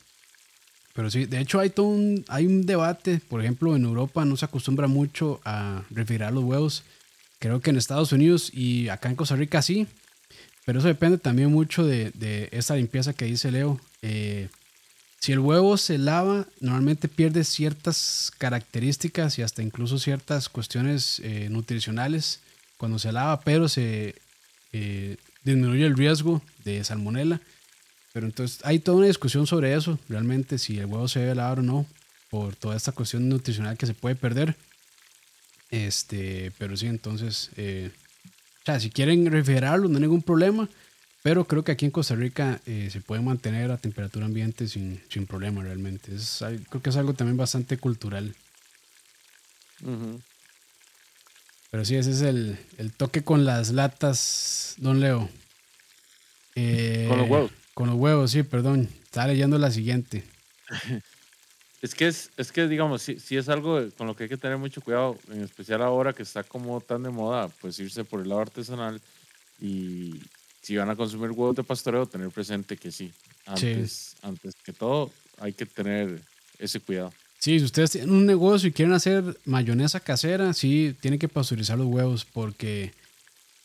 S1: pero sí, de hecho hay todo un, hay un debate. Por ejemplo, en Europa no se acostumbra mucho a refrigerar los huevos. Creo que en Estados Unidos y acá en Costa Rica sí. Pero eso depende también mucho de, de esta limpieza que dice Leo. Eh, si el huevo se lava, normalmente pierde ciertas características y hasta incluso ciertas cuestiones eh, nutricionales cuando se lava, pero se eh, disminuye el riesgo de salmonela. Pero entonces hay toda una discusión sobre eso, realmente si el huevo se debe lavar o no, por toda esta cuestión nutricional que se puede perder. Este, pero sí, entonces, eh, o sea, si quieren refrigerarlo, no hay ningún problema. Pero creo que aquí en Costa Rica eh, se puede mantener a temperatura ambiente sin, sin problema realmente. Es, creo que es algo también bastante cultural. Pero sí, ese es el, el, toque con las latas, don Leo.
S2: Eh, con los huevos.
S1: Con los huevos, sí, perdón. Estaba leyendo la siguiente.
S2: es que, es, es que digamos, si, si es algo con lo que hay que tener mucho cuidado, en especial ahora que está como tan de moda, pues irse por el lado artesanal y si van a consumir huevos de pastoreo, tener presente que sí. Antes, antes que todo, hay que tener ese cuidado.
S1: Sí, si ustedes tienen un negocio y quieren hacer mayonesa casera, sí, tienen que pasteurizar los huevos porque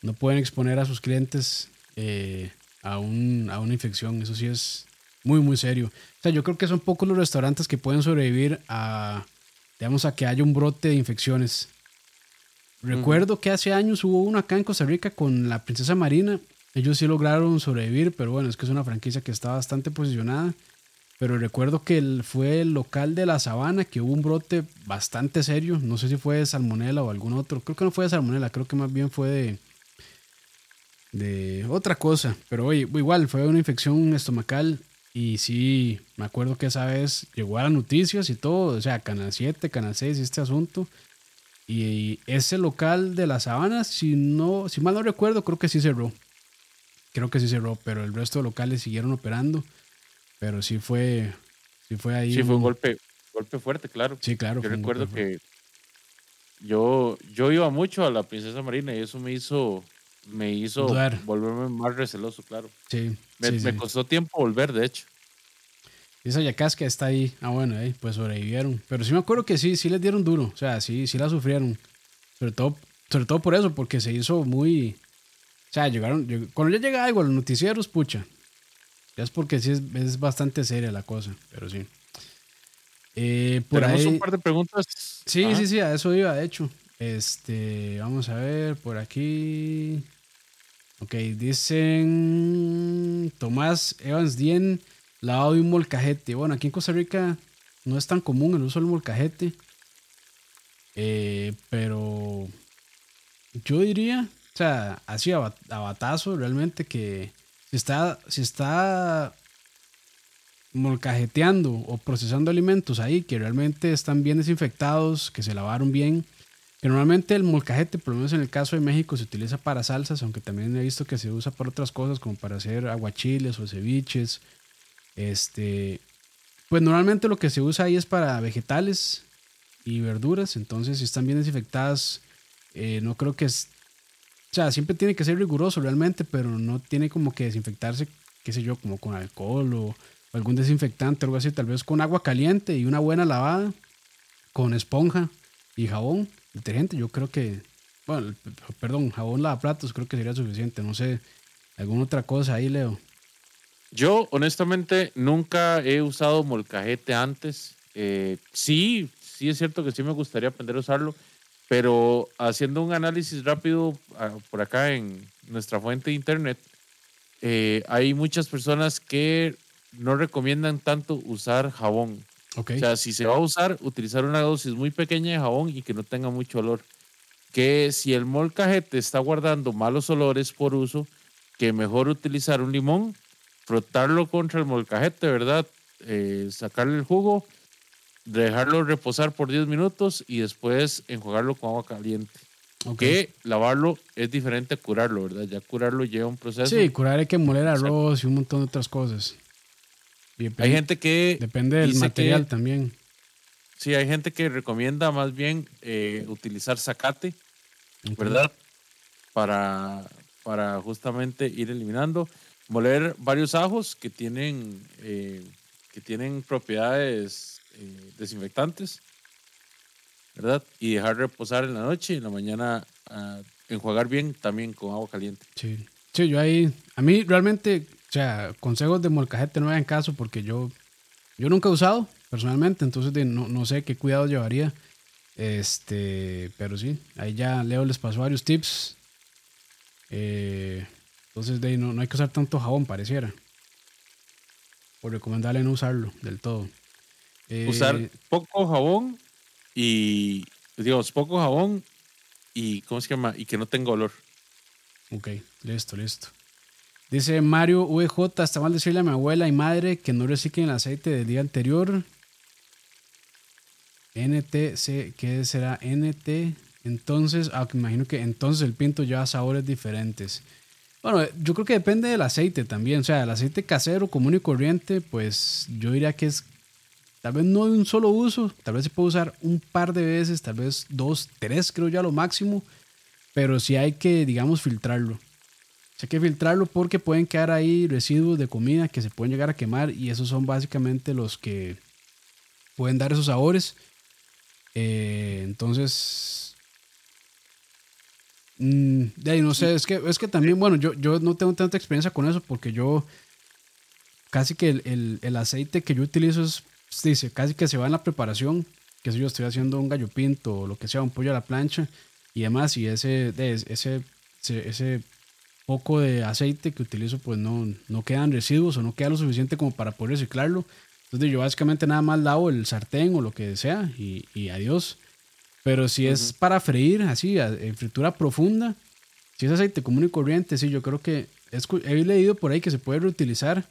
S1: no pueden exponer a sus clientes eh, a, un, a una infección. Eso sí es muy, muy serio. O sea, yo creo que son pocos los restaurantes que pueden sobrevivir a, digamos, a que haya un brote de infecciones. Recuerdo que hace años hubo uno acá en Costa Rica con la princesa Marina. Ellos sí lograron sobrevivir, pero bueno, es que es una franquicia que está bastante posicionada. Pero recuerdo que fue el local de la sabana que hubo un brote bastante serio. No sé si fue de salmonela o algún otro. Creo que no fue de salmonela, creo que más bien fue de, de otra cosa. Pero oye, igual fue una infección estomacal. Y sí, me acuerdo que esa vez llegó a las noticias y todo. O sea, Canal 7, Canal 6 este asunto. Y ese local de la sabana, si, no, si mal no recuerdo, creo que sí cerró. Creo que sí cerró, pero el resto de locales siguieron operando. Pero sí fue, sí fue ahí.
S2: Sí, fue un golpe, golpe fuerte, claro.
S1: Sí, claro.
S2: Yo recuerdo que yo, yo iba mucho a la Princesa Marina y eso me hizo, me hizo volverme más receloso, claro.
S1: Sí.
S2: Me, costó tiempo volver, de hecho.
S1: Esa Yacasca está ahí. Ah, bueno, ahí, pues sobrevivieron. Pero sí me acuerdo que sí, sí les dieron duro. O sea, sí, sí la sufrieron. Sobre todo, sobre todo por eso, porque se hizo muy. O sea, llegaron. Cuando ya llega algo a los noticieros, pucha, ya es porque sí es, bastante seria la cosa, pero sí.
S2: Eh, por Tenemos un par de preguntas.
S1: Sí, sí, sí, a eso iba, de hecho. Este, vamos a ver por aquí. Ok, dicen Tomás Evans Dien, lavado de un molcajete. Bueno, aquí en Costa Rica no es tan común el uso del molcajete. Eh, pero yo diría, o sea, así a, batazo realmente que si está, si está molcajeteando o procesando alimentos ahí que realmente están bien desinfectados, que se lavaron bien, que normalmente el molcajete, por lo menos en el caso de México, se utiliza para salsas, aunque también he visto que se usa para otras cosas, como para hacer aguachiles o ceviches. Este, pues normalmente lo que se usa ahí es para vegetales y verduras, entonces si están bien desinfectadas, eh, no creo que es, o sea, siempre tiene que ser riguroso realmente, pero no tiene como que desinfectarse, qué sé yo, como con alcohol o, algún desinfectante o algo así, tal vez con agua caliente y una buena lavada, con esponja y jabón, detergente. Yo creo que, bueno, perdón, jabón lavaplatos creo que sería suficiente. No sé, alguna otra cosa ahí, Leo.
S2: Yo, honestamente, nunca he usado molcajete antes. Eh, sí, sí es cierto que sí me gustaría aprender a usarlo pero haciendo un análisis rápido ah, por acá en nuestra fuente de internet, eh, hay muchas personas que no recomiendan tanto usar jabón. O sea, si se va a usar, utilizar una dosis muy pequeña de jabón y que no tenga mucho olor. Que si el molcajete está guardando malos olores por uso, que mejor utilizar un limón, frotarlo contra el molcajete, ¿verdad? Eh, sacarle el jugo dejarlo reposar por 10 minutos y después enjuagarlo con agua caliente. Que lavarlo es diferente a curarlo, ¿verdad? Ya curarlo lleva un proceso.
S1: Sí, curar hay que moler arroz y un montón de otras cosas.
S2: Hay gente que.
S1: Depende del material también.
S2: Sí, hay gente que recomienda más bien eh, utilizar zacate, ¿verdad? Para, para justamente ir eliminando. Moler varios ajos que tienen, eh, que tienen propiedades eh, desinfectantes ¿verdad? Y dejar reposar en la noche y en la mañana uh, enjuagar bien también con agua caliente.
S1: Sí. Sí, yo ahí, a mí realmente, sea, consejos de molcajete no hagan caso porque yo, yo nunca he usado personalmente, entonces no, no sé qué cuidado llevaría. Este, pero sí, ahí ya Leo les pasó varios tips. Eh, entonces de no, no hay que usar tanto jabón, pareciera. Por recomendarle no usarlo del todo.
S2: usar eh, poco jabón y digamos poco jabón y ¿cómo se llama? Y que no tenga olor.
S1: Ok, listo, listo. Dice Mario VJ, está mal decirle a mi abuela y madre que no reciclen el aceite del día anterior. NT, ¿qué será? NT. Entonces, ah, me imagino que entonces el pinto lleva sabores diferentes. Bueno, yo creo que depende del aceite también. O sea, el aceite casero, común y corriente, pues yo diría que es Tal vez no de un solo uso, tal vez se puede usar un par de veces, tal vez dos, tres, creo ya lo máximo, pero sí hay que, digamos, filtrarlo. Hay que filtrarlo porque pueden quedar ahí residuos de comida que se pueden llegar a quemar y esos son básicamente los que pueden dar esos sabores. Eh, entonces, mm, de ahí no sé, es que, es que también, bueno, yo, yo no tengo tanta experiencia con eso porque yo casi que el, el aceite que yo utilizo es dice, casi que se va en la preparación, que si yo estoy haciendo un gallo pinto o lo que sea, un pollo a la plancha y demás, y ese, ese, ese, poco de aceite que utilizo, pues no, no quedan residuos o no queda lo suficiente como para poder reciclarlo. Entonces yo básicamente nada más lavo el sartén o lo que sea y, y adiós. Pero si es para freír, así, en fritura profunda, si es aceite común y corriente, sí, yo creo que he leído por ahí que se puede reutilizar,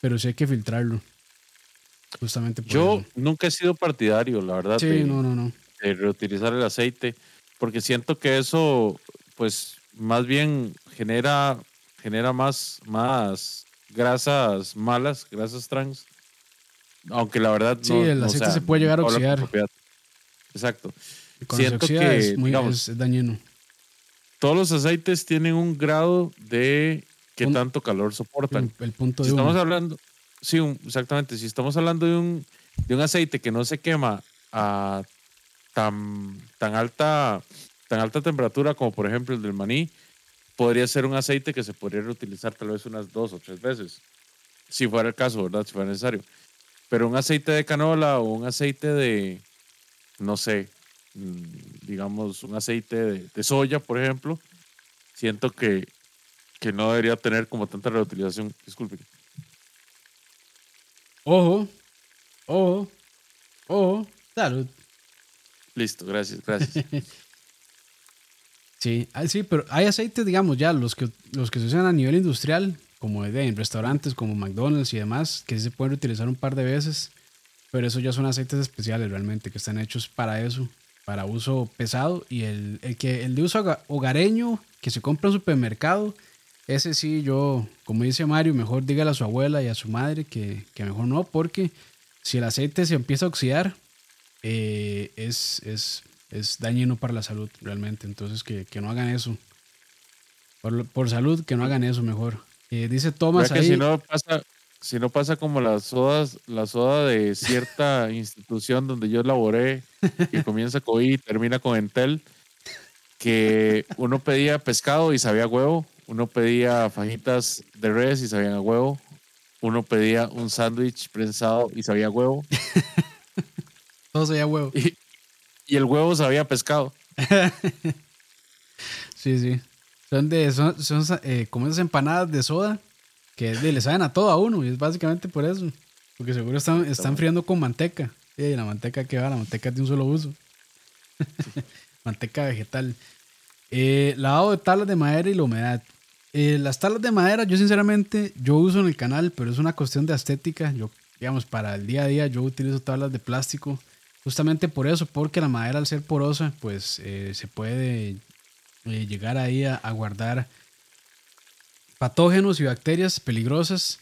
S1: pero sí hay que filtrarlo. Justamente
S2: Yo nunca he sido partidario, la verdad,
S1: de, no, no, no.
S2: reutilizar el aceite, porque siento que eso, pues, más bien genera, genera más, más grasas malas, grasas trans. Aunque la verdad
S1: sí, el aceite se puede llegar a oxidar.
S2: Exacto.
S1: siento que es, muy, es dañino.
S2: Todos los aceites tienen un grado de qué tanto calor soportan.
S1: El, punto de
S2: si estamos hablando, Sí, exactamente. Si estamos hablando de un, de un aceite que no se quema a tan, tan, alta, tan alta temperatura como por ejemplo el del maní, podría ser un aceite que se podría reutilizar tal vez unas dos o tres veces, si fuera el caso, ¿verdad? Si fuera necesario. Pero un aceite de canola o un aceite de, no sé, mm, digamos, un aceite de, soya, por ejemplo, siento que, que no debería tener como tanta reutilización. Disculpe.
S1: Ojo, ojo, ojo, salud.
S2: Listo, gracias, gracias.
S1: sí, ah, sí, pero hay aceites, digamos, ya los que, los que se usan a nivel industrial, como en restaurantes como McDonald's y demás, que sí se pueden utilizar un par de veces, pero eso ya son aceites especiales realmente, que están hechos para eso, para uso pesado. Y el, el que, el de uso hogareño que se compra en supermercado, ese sí, yo, como dice Mario, mejor dígale a su abuela y a su madre que, mejor no, porque si el aceite se empieza a oxidar, eh, es, es, es, dañino para la salud realmente. Entonces, que, no hagan eso. Por, salud, que no hagan eso mejor. Eh, dice Thomas
S2: ahí. si no pasa, si no pasa como las sodas, la soda de cierta institución donde yo laboré, que comienza con I y termina con Entel, que uno pedía pescado y sabía huevo uno pedía fajitas de res y sabían a huevo. Uno pedía un sándwich prensado y sabía huevo.
S1: Todo sabía huevo.
S2: Y, el huevo sabía pescado.
S1: sí, sí. Son de, son, eh, como esas empanadas de soda que le saben a todo a uno y es básicamente por eso. Porque seguro están, están friando con manteca. Y la manteca que va, la manteca de un solo uso. manteca vegetal. Eh, lavado de tablas de madera y la humedad. Eh, las tablas de madera, yo sinceramente, yo uso en el canal, pero es una cuestión de estética. Yo, digamos, para el día a día, yo utilizo tablas de plástico. Justamente por eso, porque la madera al ser porosa, pues eh, se puede eh, llegar ahí a, guardar patógenos y bacterias peligrosas.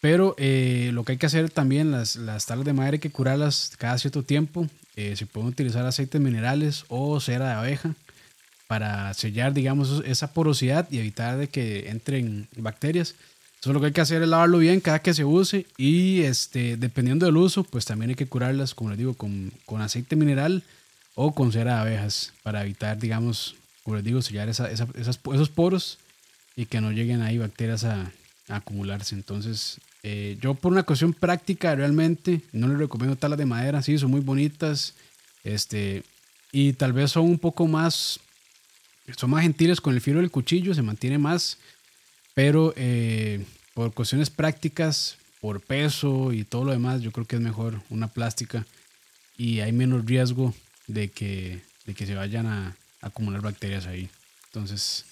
S1: Pero eh, lo que hay que hacer también, las, las tablas de madera hay que curarlas cada cierto tiempo. Se pueden utilizar aceites minerales o cera de abeja para sellar, digamos, esa porosidad y evitar de que entren bacterias. Eso lo que hay que hacer es lavarlo bien cada que se use y este, dependiendo del uso, pues también hay que curarlas, como les digo, con, con aceite mineral o con cera de abejas para evitar, digamos, como les digo, sellar esa, esos poros y que no lleguen ahí bacterias a, acumularse. Entonces, eh, yo por una cuestión práctica realmente no les recomiendo talas de madera, sí, son muy bonitas, este, y tal vez son un poco más, son más gentiles con el filo del cuchillo, se mantiene más, pero eh, por cuestiones prácticas, por peso y todo lo demás, yo creo que es mejor una plástica y hay menos riesgo de que, de que se vayan a, acumular bacterias ahí. Entonces,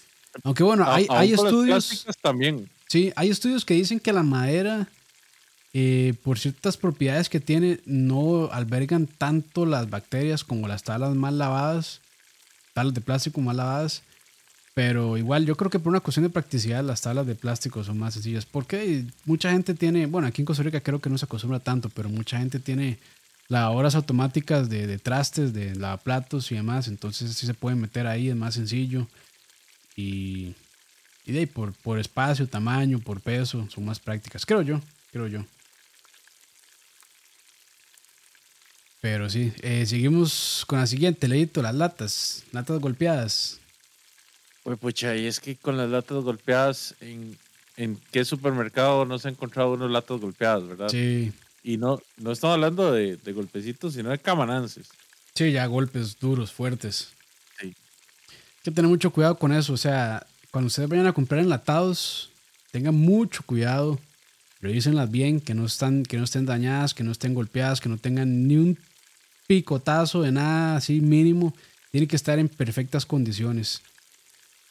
S1: aunque bueno, hay, hay estudios.
S2: También.
S1: Sí, hay estudios que dicen que la madera, eh, por ciertas propiedades que tiene, no albergan tanto las bacterias como las tablas más lavadas, tablas de plástico más lavadas. Pero igual, yo creo que por una cuestión de practicidad, las tablas de plástico son más sencillas. Porque mucha gente tiene, bueno, aquí en Costa Rica creo que no se acostumbra tanto, pero mucha gente tiene horas automáticas de, trastes, de lavaplatos y demás. Entonces sí se pueden meter ahí, es más sencillo. Y, y de ahí por, por espacio, tamaño, por peso, son más prácticas. Creo yo, creo yo. Pero sí, eh, seguimos con la siguiente, leíto, las latas, latas golpeadas.
S2: Pues pucha, y es que con las latas golpeadas, ¿en, en qué supermercado no se ha encontrado unos latas golpeadas, verdad?
S1: Sí,
S2: y no, no estamos hablando de, golpecitos, sino de camanances.
S1: Sí, ya golpes duros, fuertes. Sí. Hay que tener mucho cuidado con eso. O sea, cuando ustedes vayan a comprar enlatados, tengan mucho cuidado. Revísenlas bien, que no, están, que no estén dañadas, que no estén golpeadas, que no tengan ni un picotazo de nada así mínimo. Tienen que estar en perfectas condiciones.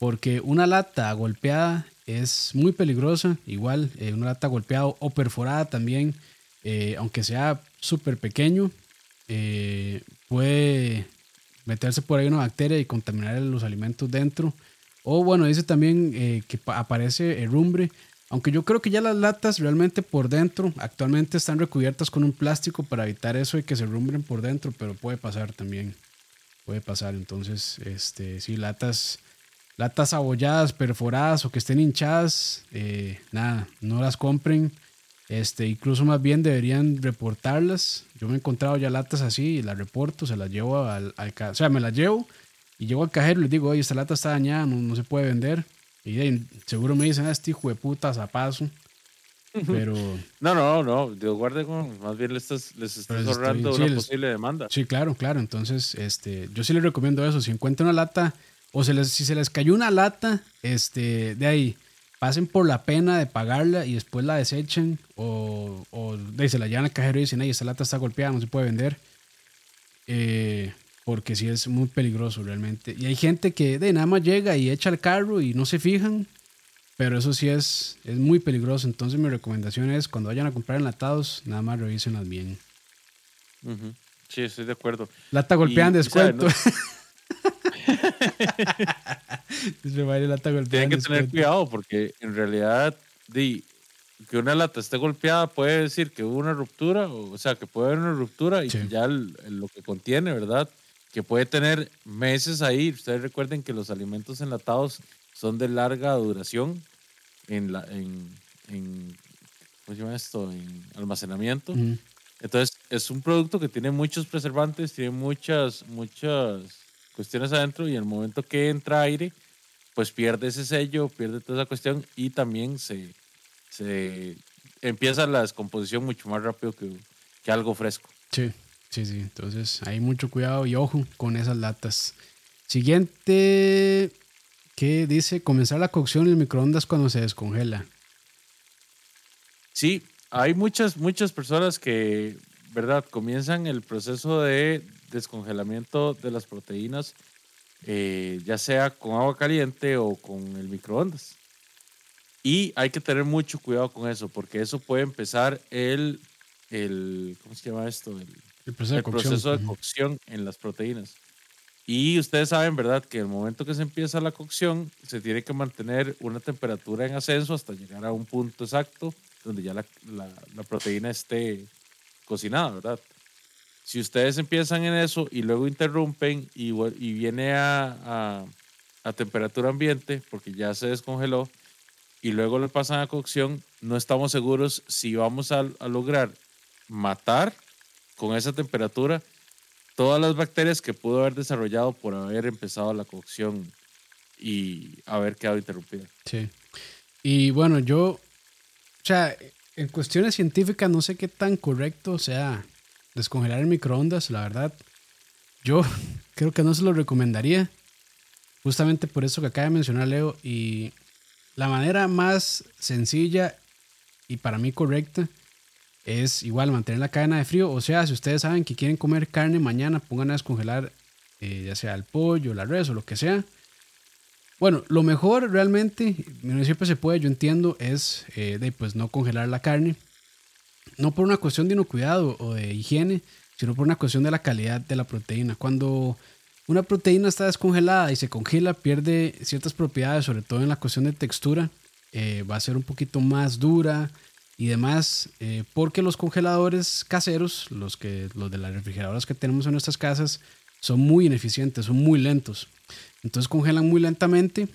S1: Porque una lata golpeada es muy peligrosa. Igual, eh, una lata golpeada o perforada también eh, aunque sea súper pequeño, eh, puede meterse por ahí una bacteria y contaminar los alimentos dentro. O bueno, dice también que aparece herrumbre. Aunque yo creo que ya las latas realmente por dentro actualmente están recubiertas con un plástico para evitar eso y que se rumbren por dentro, pero puede pasar también. Puede pasar. Entonces, este, sí, latas, latas abolladas, perforadas o que estén hinchadas, nada, no las compren. Este, incluso más bien deberían reportarlas. Yo me he encontrado ya latas así y las reporto, se las llevo al, al o sea, me las llevo y llego al cajero y les digo, oye, esta lata está dañada, no, no se puede vender. Y seguro me dicen, ah, este hijo de puta zapazo. Pero.
S2: No, no, no. Dios guarde, más bien les estás, les ahorrando una posible demanda.
S1: Sí, claro, claro. Entonces, este, yo sí les recomiendo eso. Si encuentran una lata, o se les, si se les cayó una lata, este, de ahí, pasen por la pena de pagarla y después la desechen o, o se la llevan al cajero y dicen, ay, esta lata está golpeada, no se puede vender. Eh, porque sí es muy peligroso realmente. Y hay gente que de nada más llega y echa el carro y no se fijan, pero eso sí es, es muy peligroso. Entonces mi recomendación es cuando vayan a comprar enlatados, nada más revísenlas bien.
S2: Sí, estoy de acuerdo.
S1: Lata golpeada en descuento.
S2: Tienen que tener cuidado porque en realidad que una lata esté golpeada puede decir que hubo una ruptura, o, sea, que puede haber una ruptura y que ya lo que contiene, ¿verdad? Que puede tener meses ahí. Ustedes recuerden que los alimentos enlatados son de larga duración en, la, en, ¿cómo se llama esto? En almacenamiento. Entonces, es un producto que tiene muchos preservantes, tiene muchas, muchas cuestiones adentro y en el momento que entra aire, pues pierde ese sello, pierde toda esa cuestión y también se, se empieza la descomposición mucho más rápido que, que algo fresco.
S1: Sí, sí, sí. Entonces hay mucho cuidado y ojo con esas latas. Siguiente, ¿qué dice? Comenzar la cocción en el microondas cuando se descongela.
S2: Sí, hay muchas, muchas personas que, ¿verdad? Comienzan el proceso de descongelamiento de las proteínas, eh, ya sea con agua caliente o con el microondas. Y hay que tener mucho cuidado con eso, porque eso puede empezar el, el ¿cómo se llama esto? El,
S1: proceso, de,
S2: proceso de cocción en las proteínas. Y ustedes saben, ¿verdad?, que el momento que se empieza la cocción, se tiene que mantener una temperatura en ascenso hasta llegar a un punto exacto donde ya la, la, proteína esté cocinada, ¿verdad? Si ustedes empiezan en eso y luego interrumpen y, viene a, a, temperatura ambiente, porque ya se descongeló, y luego le pasan a cocción, no estamos seguros si vamos a, a lograr matar con esa temperatura todas las bacterias que pudo haber desarrollado por haber empezado la cocción y haber quedado interrumpida.
S1: Sí. Y bueno, yo, o sea, en cuestiones científicas no sé qué tan correcto sea descongelar el microondas, la verdad. Yo creo que no se lo recomendaría, justamente por eso que acaba de mencionar Leo. Y la manera más sencilla y para mí correcta es igual mantener la cadena de frío. O sea, si ustedes saben que quieren comer carne mañana, pongan a descongelar eh, ya sea el pollo, la res o lo que sea. Bueno, lo mejor realmente, siempre se puede, yo entiendo, es eh, de pues no congelar la carne. No por una cuestión de inocuidad o de higiene, sino por una cuestión de la calidad de la proteína. Cuando una proteína está descongelada y se congela, pierde ciertas propiedades, sobre todo en la cuestión de textura. Eh, va a ser un poquito más dura, y demás, eh, porque los congeladores caseros, los, que, los de las refrigeradoras que tenemos en nuestras casas, son muy ineficientes, son muy lentos. Entonces congelan muy lentamente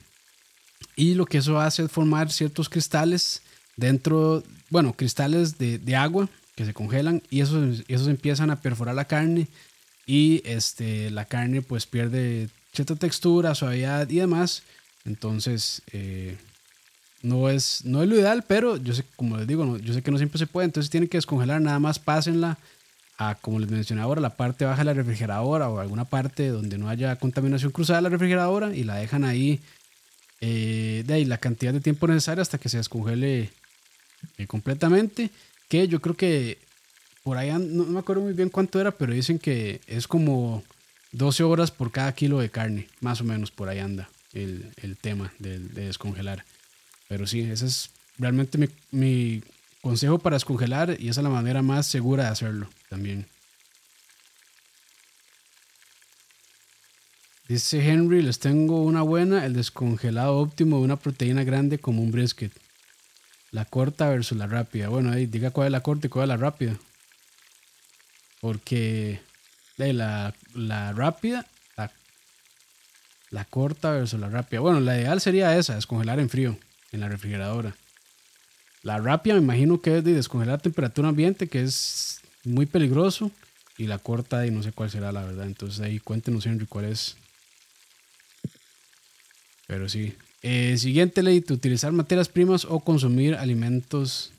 S1: y lo que eso hace es formar ciertos cristales dentro, bueno, cristales de, de agua que se congelan y esos, esos empiezan a perforar la carne y este, la carne pues pierde cierta textura, suavidad y demás. Entonces, eh, no es, no es lo ideal, pero yo sé, como les digo, yo sé que no siempre se puede, entonces tienen que descongelar, nada más pásenla a, como les mencioné ahora, la parte baja de la refrigeradora o alguna parte donde no haya contaminación cruzada de la refrigeradora y la dejan ahí eh, de ahí la cantidad de tiempo necesaria hasta que se descongele eh, completamente, que yo creo que por ahí, no, me acuerdo muy bien cuánto era, pero dicen que es como 12 horas por cada kilo de carne, más o menos por ahí anda el, el tema de, de descongelar. Pero sí, ese es realmente mi, mi consejo para descongelar y esa es la manera más segura de hacerlo también. Dice Henry, les tengo una buena, el descongelado óptimo de una proteína grande como un brisket. La corta versus la rápida. Bueno, ahí diga cuál es la corta y cuál es la rápida. Porque la, la rápida, la, la corta versus la rápida. Bueno, la ideal sería esa, descongelar en frío en la refrigeradora. La rápida me imagino que es de descongelar a temperatura ambiente, que es muy peligroso. Y la corta y no sé cuál será la verdad. Entonces ahí cuéntenos Henry cuál es. Pero sí. Eh, siguiente ley, utilizar materias primas o consumir alimentos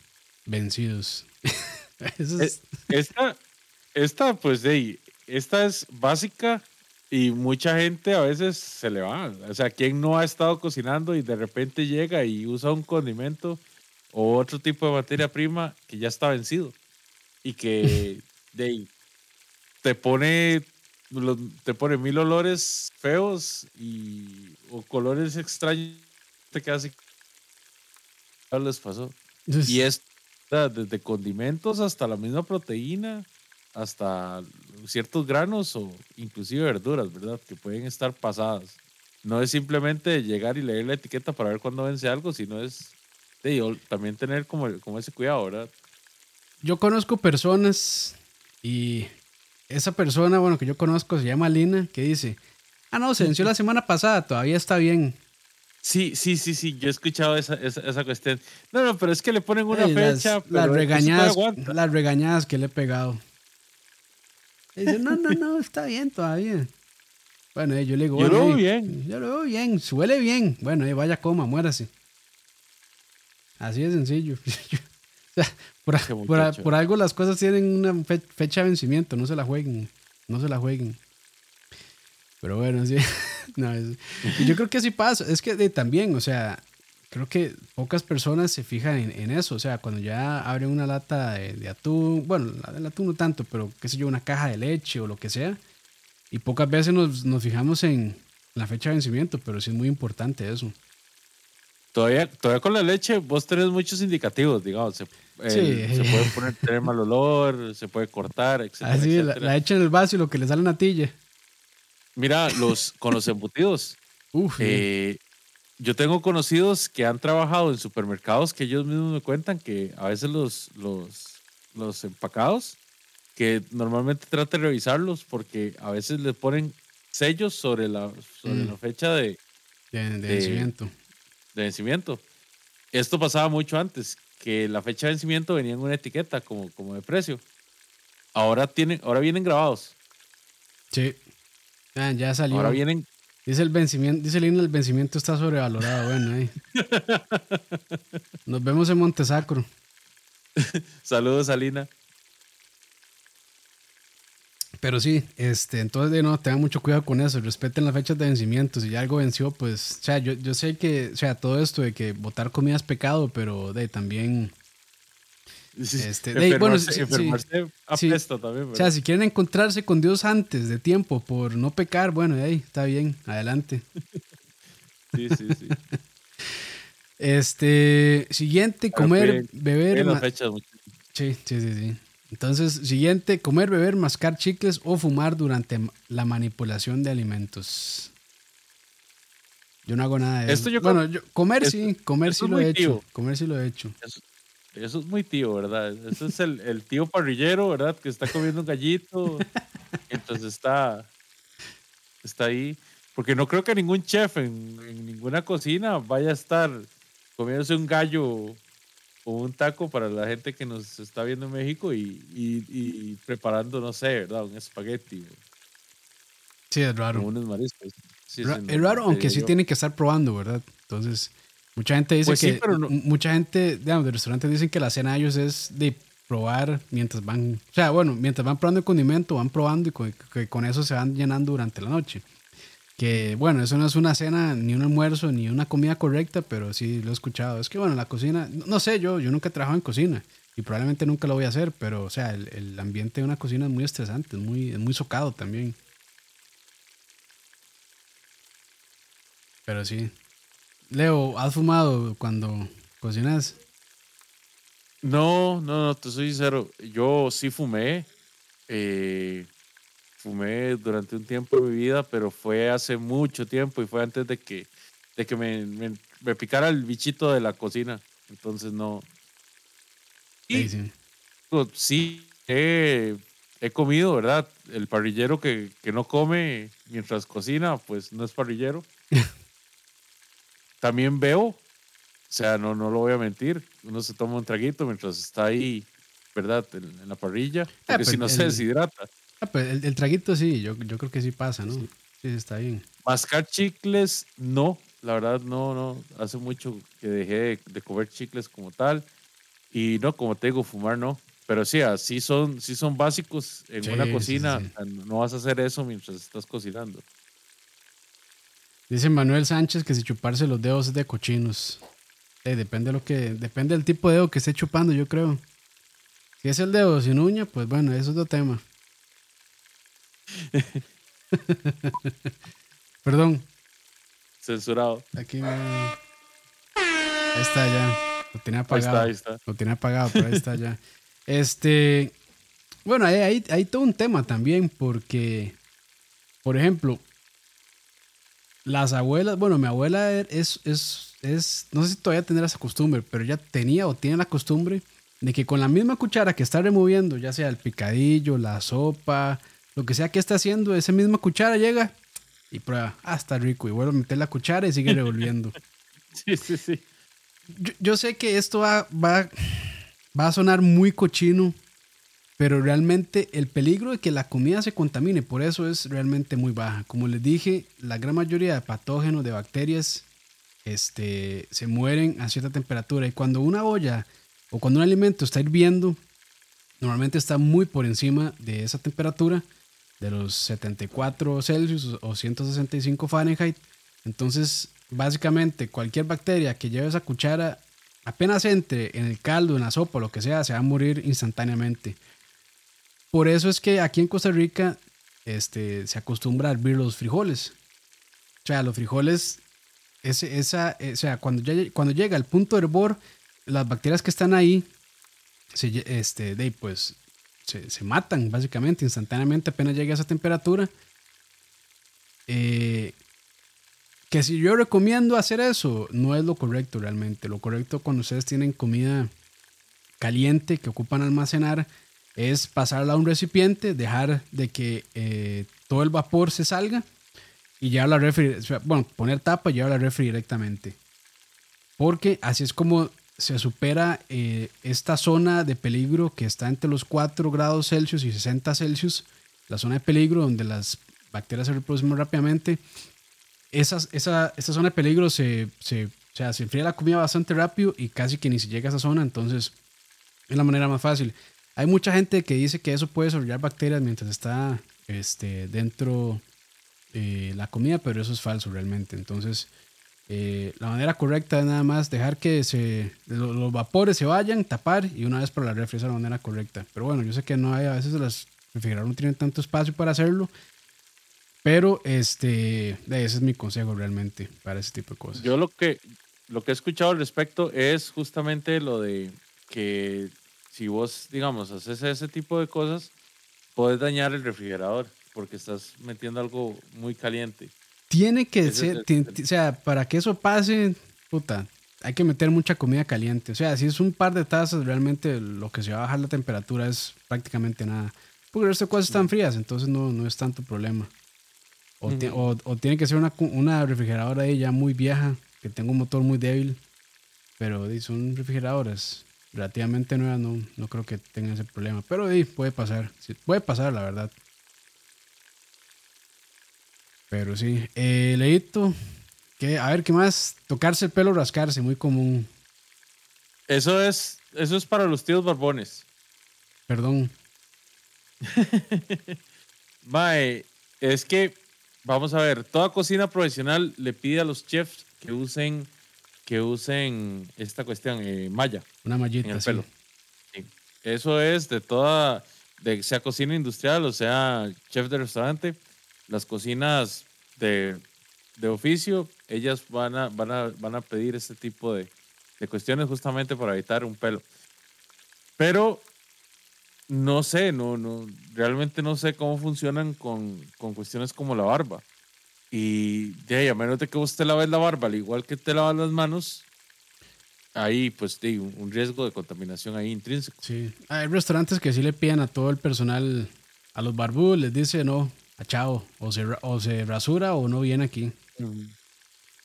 S1: vencidos.
S2: Eh, esta, esta, pues, hey, esta es básica y mucha gente a veces se le va. O sea, quien no ha estado cocinando y de repente llega y usa un condimento o otro tipo de materia prima que ya está vencido y que de, te pone te pone mil olores feos y o colores extraños te queda así les pasó y es desde condimentos hasta la misma proteína hasta ciertos granos o inclusive verduras, ¿verdad? Que pueden estar pasadas. No es simplemente llegar y leer la etiqueta para ver cuándo vence algo, sino es también tener como, como ese cuidado, ¿verdad?
S1: Yo conozco personas y esa persona, bueno, que yo conozco se llama Lina, que dice, ah, no, se venció la semana pasada, todavía está bien.
S2: Sí, sí, sí, sí, yo he escuchado esa, esa, cuestión. No, no, pero es que le ponen una fecha.
S1: Las, regañadas, las regañadas que le he pegado dice, no, no, no, está bien todavía. Bueno, yo le digo,
S2: yo lo veo bien.
S1: Yo lo veo bien, suele bien. Bueno, ahí vaya, coma, muérase. Así de sencillo. sea, por, por, algo las cosas tienen una fecha de vencimiento, no se la jueguen, no se la jueguen. Pero bueno, sí. no, yo creo que así pasa. Es que también, o sea, creo que pocas personas se fijan en, eso. O sea, cuando ya abren una lata de, atún, bueno, la del atún no tanto, pero qué sé yo, una caja de leche o lo que sea. Y pocas veces nos, nos fijamos en la fecha de vencimiento, pero sí es muy importante eso.
S2: Todavía, todavía con la leche vos tenés muchos indicativos, digamos. Se, eh, se puede poner, tener mal olor, se puede cortar, etc.
S1: Así, La, la, echa en el vaso y lo que le sale natilla.
S2: Mira, los, con los embutidos. Eh, yo tengo conocidos que han trabajado en supermercados que ellos mismos me cuentan que a veces los, los, los empacados, que normalmente trata de revisarlos porque a veces les ponen sellos sobre la, sobre mm. la fecha de,
S1: de, vencimiento.
S2: De vencimiento. Esto pasaba mucho antes, que la fecha de vencimiento venía en una etiqueta como, como de precio. Ahora, tienen, ahora vienen grabados.
S1: Sí. Ah, ya salió.
S2: Ahora vienen,
S1: Dice el vencimiento, dice Lina, el vencimiento está sobrevalorado. Bueno, ahí. Nos vemos en Montesacro.
S2: Saludos, Alina.
S1: Pero sí, este, entonces de no, tengan mucho cuidado con eso, respeten las fechas de vencimiento. Si ya algo venció, pues, o sea, yo, yo sé que, o sea, todo esto de que botar comida es pecado, pero de también
S2: este, bueno, sí, también.
S1: O sea, si quieren encontrarse con Dios antes de tiempo por no pecar, bueno, ahí está bien, adelante.
S2: sí, sí, sí.
S1: Este, siguiente, comer, beber. sí, sí, sí, sí. Entonces, siguiente, comer, beber, mascar chicles o fumar durante la manipulación de alimentos. Yo no hago nada de eso. bueno, yo, comer sí, comer sí lo he hecho. Comer sí lo he hecho.
S2: Eso es muy tío, ¿verdad? Eso es el, el tío parrillero, ¿verdad? Que está comiendo un gallito. entonces está, está ahí. Porque no creo que ningún chef en, ninguna cocina vaya a estar comiéndose un gallo un taco para la gente que nos está viendo en México y, y, preparando, no sé, ¿verdad? Un espagueti.
S1: Sí, es raro.
S2: unos mariscos.
S1: es raro, aunque sí tienen que estar probando, ¿verdad? Entonces, Mucha gente dice pues que. Mucha gente, digamos, de restaurantes dicen que la cena de ellos es de probar mientras van. O sea, bueno, mientras van probando el condimento, van probando y con, que con eso se van llenando durante la noche. Que bueno, eso no es una cena, ni un almuerzo, ni una comida correcta, pero sí lo he escuchado. Es que bueno, la cocina, no, sé, yo, yo nunca he trabajado en cocina y probablemente nunca lo voy a hacer, pero o sea, el, el ambiente de una cocina es muy estresante, es muy, es muy socado también. Pero sí, Leo, ¿has fumado cuando cocinas?
S2: No, no, no, te soy sincero. Yo sí fumé. Eh, fumé durante un tiempo de mi vida, pero fue hace mucho tiempo y fue antes de que, de que me, me, picara el bichito de la cocina. Entonces no. Y, sí, sí. he, comido, ¿verdad? El parrillero que, que no come mientras cocina, pues no es parrillero. también veo, o sea, no, no lo voy a mentir, uno se toma un traguito mientras está ahí, ¿verdad? En, la parrilla, ah, porque si no se deshidrata.
S1: Ah, pues el, traguito sí, yo, yo creo que sí pasa, ¿no? Sí. está bien.
S2: Mascar chicles, no, la verdad no, no, hace mucho que dejé de, comer chicles como tal. Y no, como te digo, fumar no. Pero sí, así son, sí son básicos en una cocina. no vas a hacer eso mientras estás cocinando.
S1: Dice Manuel Sánchez que si chuparse los dedos es de cochinos. Eh, depende de lo que, depende del tipo de dedo que esté chupando, yo creo. Si es el dedo sin uña, pues bueno, eso es otro tema. Perdón.
S2: Censurado.
S1: Aquí Ahí está ya. Lo tenía apagado. Ahí está, ahí está. Lo tenía apagado, pero ahí está ya. Este. Bueno, hay, hay todo un tema también, porque, por ejemplo, las abuelas, bueno, mi abuela es, es, es, no sé si todavía tendrá esa costumbre, pero ya tenía o tiene la costumbre de que con la misma cuchara que está removiendo, ya sea el picadillo, la sopa, lo que sea que esté haciendo, esa misma cuchara llega y prueba, ah, está rico, y vuelve a meter la cuchara y sigue revolviendo.
S2: sí, sí, sí.
S1: Yo, sé que esto va, va, va a sonar muy cochino, pero realmente el peligro de que la comida se contamine, por eso es realmente muy baja. Como les dije, la gran mayoría de patógenos, de bacterias, este, se mueren a cierta temperatura. Y cuando una olla o cuando un alimento está hirviendo, normalmente está muy por encima de esa temperatura, de los 74 Celsius o 165 Fahrenheit. Entonces, básicamente, cualquier bacteria que lleve esa cuchara, apenas entre en el caldo, en la sopa, lo que sea, se va a morir instantáneamente. Por eso es que aquí en Costa Rica este, se acostumbra a hervir los frijoles. O sea, los frijoles, ese, esa, eh, o sea, cuando, ya, cuando llega el punto de hervor, las bacterias que están ahí, se, este, de, pues, se, matan básicamente instantáneamente apenas llega a esa temperatura. eh, que si yo recomiendo hacer eso, no es lo correcto realmente. Lo correcto cuando ustedes tienen comida caliente que ocupan almacenar es pasarla a un recipiente, dejar de que eh, todo el vapor se salga y llevar la refri, bueno, poner tapa y llevar la refri directamente. Porque así es como se supera eh, esta zona de peligro que está entre los 4 grados Celsius y 60 Celsius, la zona de peligro donde las bacterias se reproducen muy rápidamente. esa, esa zona de peligro se, se, se enfría la comida bastante rápido y casi que ni se llega a esa zona, entonces es la manera más fácil. Hay mucha gente que dice que eso puede desarrollar bacterias mientras está este, dentro de la comida, pero eso es falso realmente. Entonces, eh, la manera correcta es nada más dejar que se, los, vapores se vayan, tapar y una vez por la refri, esa es la manera correcta. Pero bueno, yo sé que no hay, a veces las refrigeradores no tienen tanto espacio para hacerlo. Pero este, ese es mi consejo realmente para ese tipo de cosas.
S2: Yo lo que, lo que he escuchado al respecto es justamente lo de que si vos, digamos, haces ese tipo de cosas, puedes dañar el refrigerador porque estás metiendo algo muy caliente.
S1: Tiene que ser, o sea, para que eso pase, puta, hay que meter mucha comida caliente. O sea, si es un par de tazas, realmente lo que se va a bajar la temperatura es prácticamente nada. Porque estas cosas están frías, entonces no, no es tanto problema. O, o, tiene que ser una, una, refrigeradora ahí ya muy vieja, que tenga un motor muy débil. Pero son refrigeradoras relativamente nuevas, no, no creo que tengan ese problema. Pero puede pasar. puede pasar, la verdad. Pero sí. Eh, Leito, que, a ver, ¿qué más? Tocarse el pelo, rascarse, muy común.
S2: Eso es, eso es para los tíos barbones.
S1: Perdón.
S2: Mae, es que, vamos a ver, toda cocina profesional le pide a los chefs que usen, que usen esta cuestión, eh, malla.
S1: Una mallita.
S2: En el pelo. Eso es de toda, de, sea cocina industrial o sea chef de restaurante las cocinas de, oficio, ellas van a, van, a, van a pedir este tipo de, cuestiones justamente para evitar un pelo. Pero no sé, no, no, realmente no sé cómo funcionan con, cuestiones como la barba. Y de ahí, a menos de que usted lave la barba, al igual que te lavas las manos, ahí pues de, un riesgo de contaminación ahí intrínseco.
S1: Sí, hay restaurantes que sí le piden a todo el personal, a los barbudos, les dice no, chao, o se, o se rasura o no viene aquí.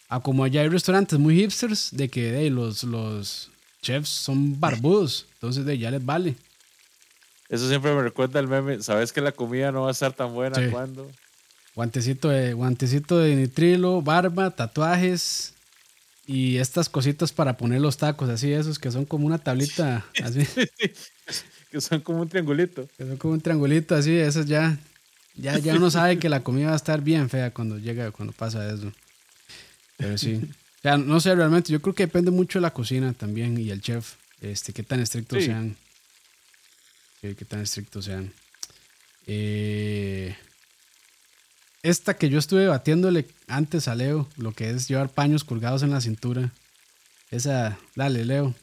S1: A como allá hay restaurantes muy hipsters de que los, los chefs son barbudos, entonces de ya les vale.
S2: Eso siempre me recuerda el meme, sabes que la comida no va a estar tan buena cuando...
S1: Guantecito de, guantecito de nitrilo, barba, tatuajes y estas cositas para poner los tacos, así esos que son como una tablita, así.
S2: que son como un triangulito.
S1: Que son como un triangulito, así, esos ya, ya, ya uno sabe que la comida va a estar bien fea cuando llega, cuando pasa eso. Pero sí. O sea, no sé, realmente, yo creo que depende mucho de la cocina también y el chef, este, qué tan estrictos sean. qué tan estrictos sean. Eh, esta que yo estuve batiéndole antes a Leo, lo que es llevar paños colgados en la cintura. Esa, dale, Leo.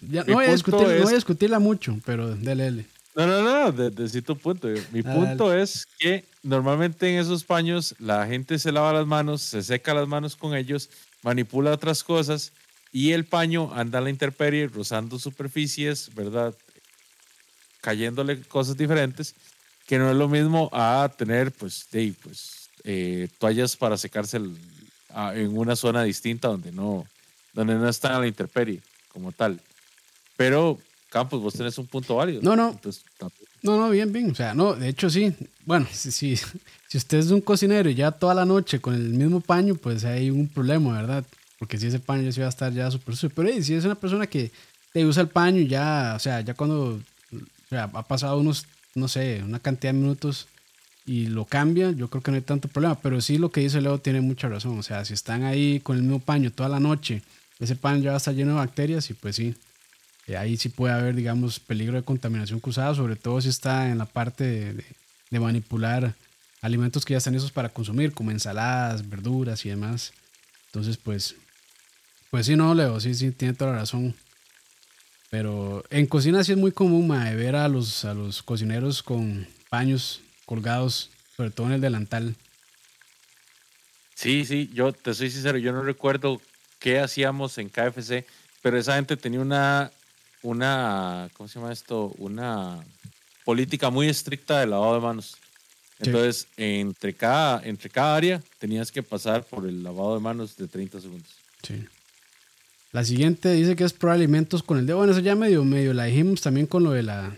S1: Ya, no, voy a discutir, no voy a discutirla mucho, pero dale, dale.
S2: No, no, no, de, tu punto. Mi punto es que normalmente en esos paños la gente se lava las manos, se seca las manos con ellos, manipula otras cosas y el paño anda a la intemperie, rozando superficies, ¿verdad? Cayéndole cosas diferentes, que no es lo mismo a tener, pues, de, pues eh, toallas para secarse en una zona distinta donde no, donde no están a la intemperie como tal. Pero Campos, vos tenés un punto válido.
S1: No, no. no, no, bien, bien. O sea, no, de hecho sí. Bueno, si, si, si usted es un cocinero y ya toda la noche con el mismo paño, pues hay un problema, ¿verdad? Porque si ese paño ya se va a estar ya súper sucio. Pero si es una persona que te usa el paño ya, o sea, ya cuando o sea, ha pasado unos, no sé, una cantidad de minutos y lo cambia, yo creo que no hay tanto problema. Pero sí lo que dice Leo tiene mucha razón. O sea, si están ahí con el mismo paño toda la noche, ese paño ya va a estar lleno de bacterias y pues sí, eh, ahí sí puede haber, digamos, peligro de contaminación cruzada, sobre todo si está en la parte de, manipular alimentos que ya están esos para consumir, como ensaladas, verduras y demás. Entonces, pues, pues sí, no, Leo, sí, sí, tiene toda la razón. Pero en cocina sí es muy común ver a los, a los cocineros con paños colgados, sobre todo en el delantal.
S2: Sí, sí, yo te soy sincero, yo no recuerdo qué hacíamos en KFC, pero esa gente tenía una, una, ¿cómo se llama esto? Una política muy estricta de lavado de manos. Entonces, entre, cada, entre cada área tenías que pasar por el lavado de manos de 30 segundos.
S1: Sí. La siguiente dice que es pro alimentos con el dedo. Bueno, eso ya medio, medio la dijimos también con lo de la.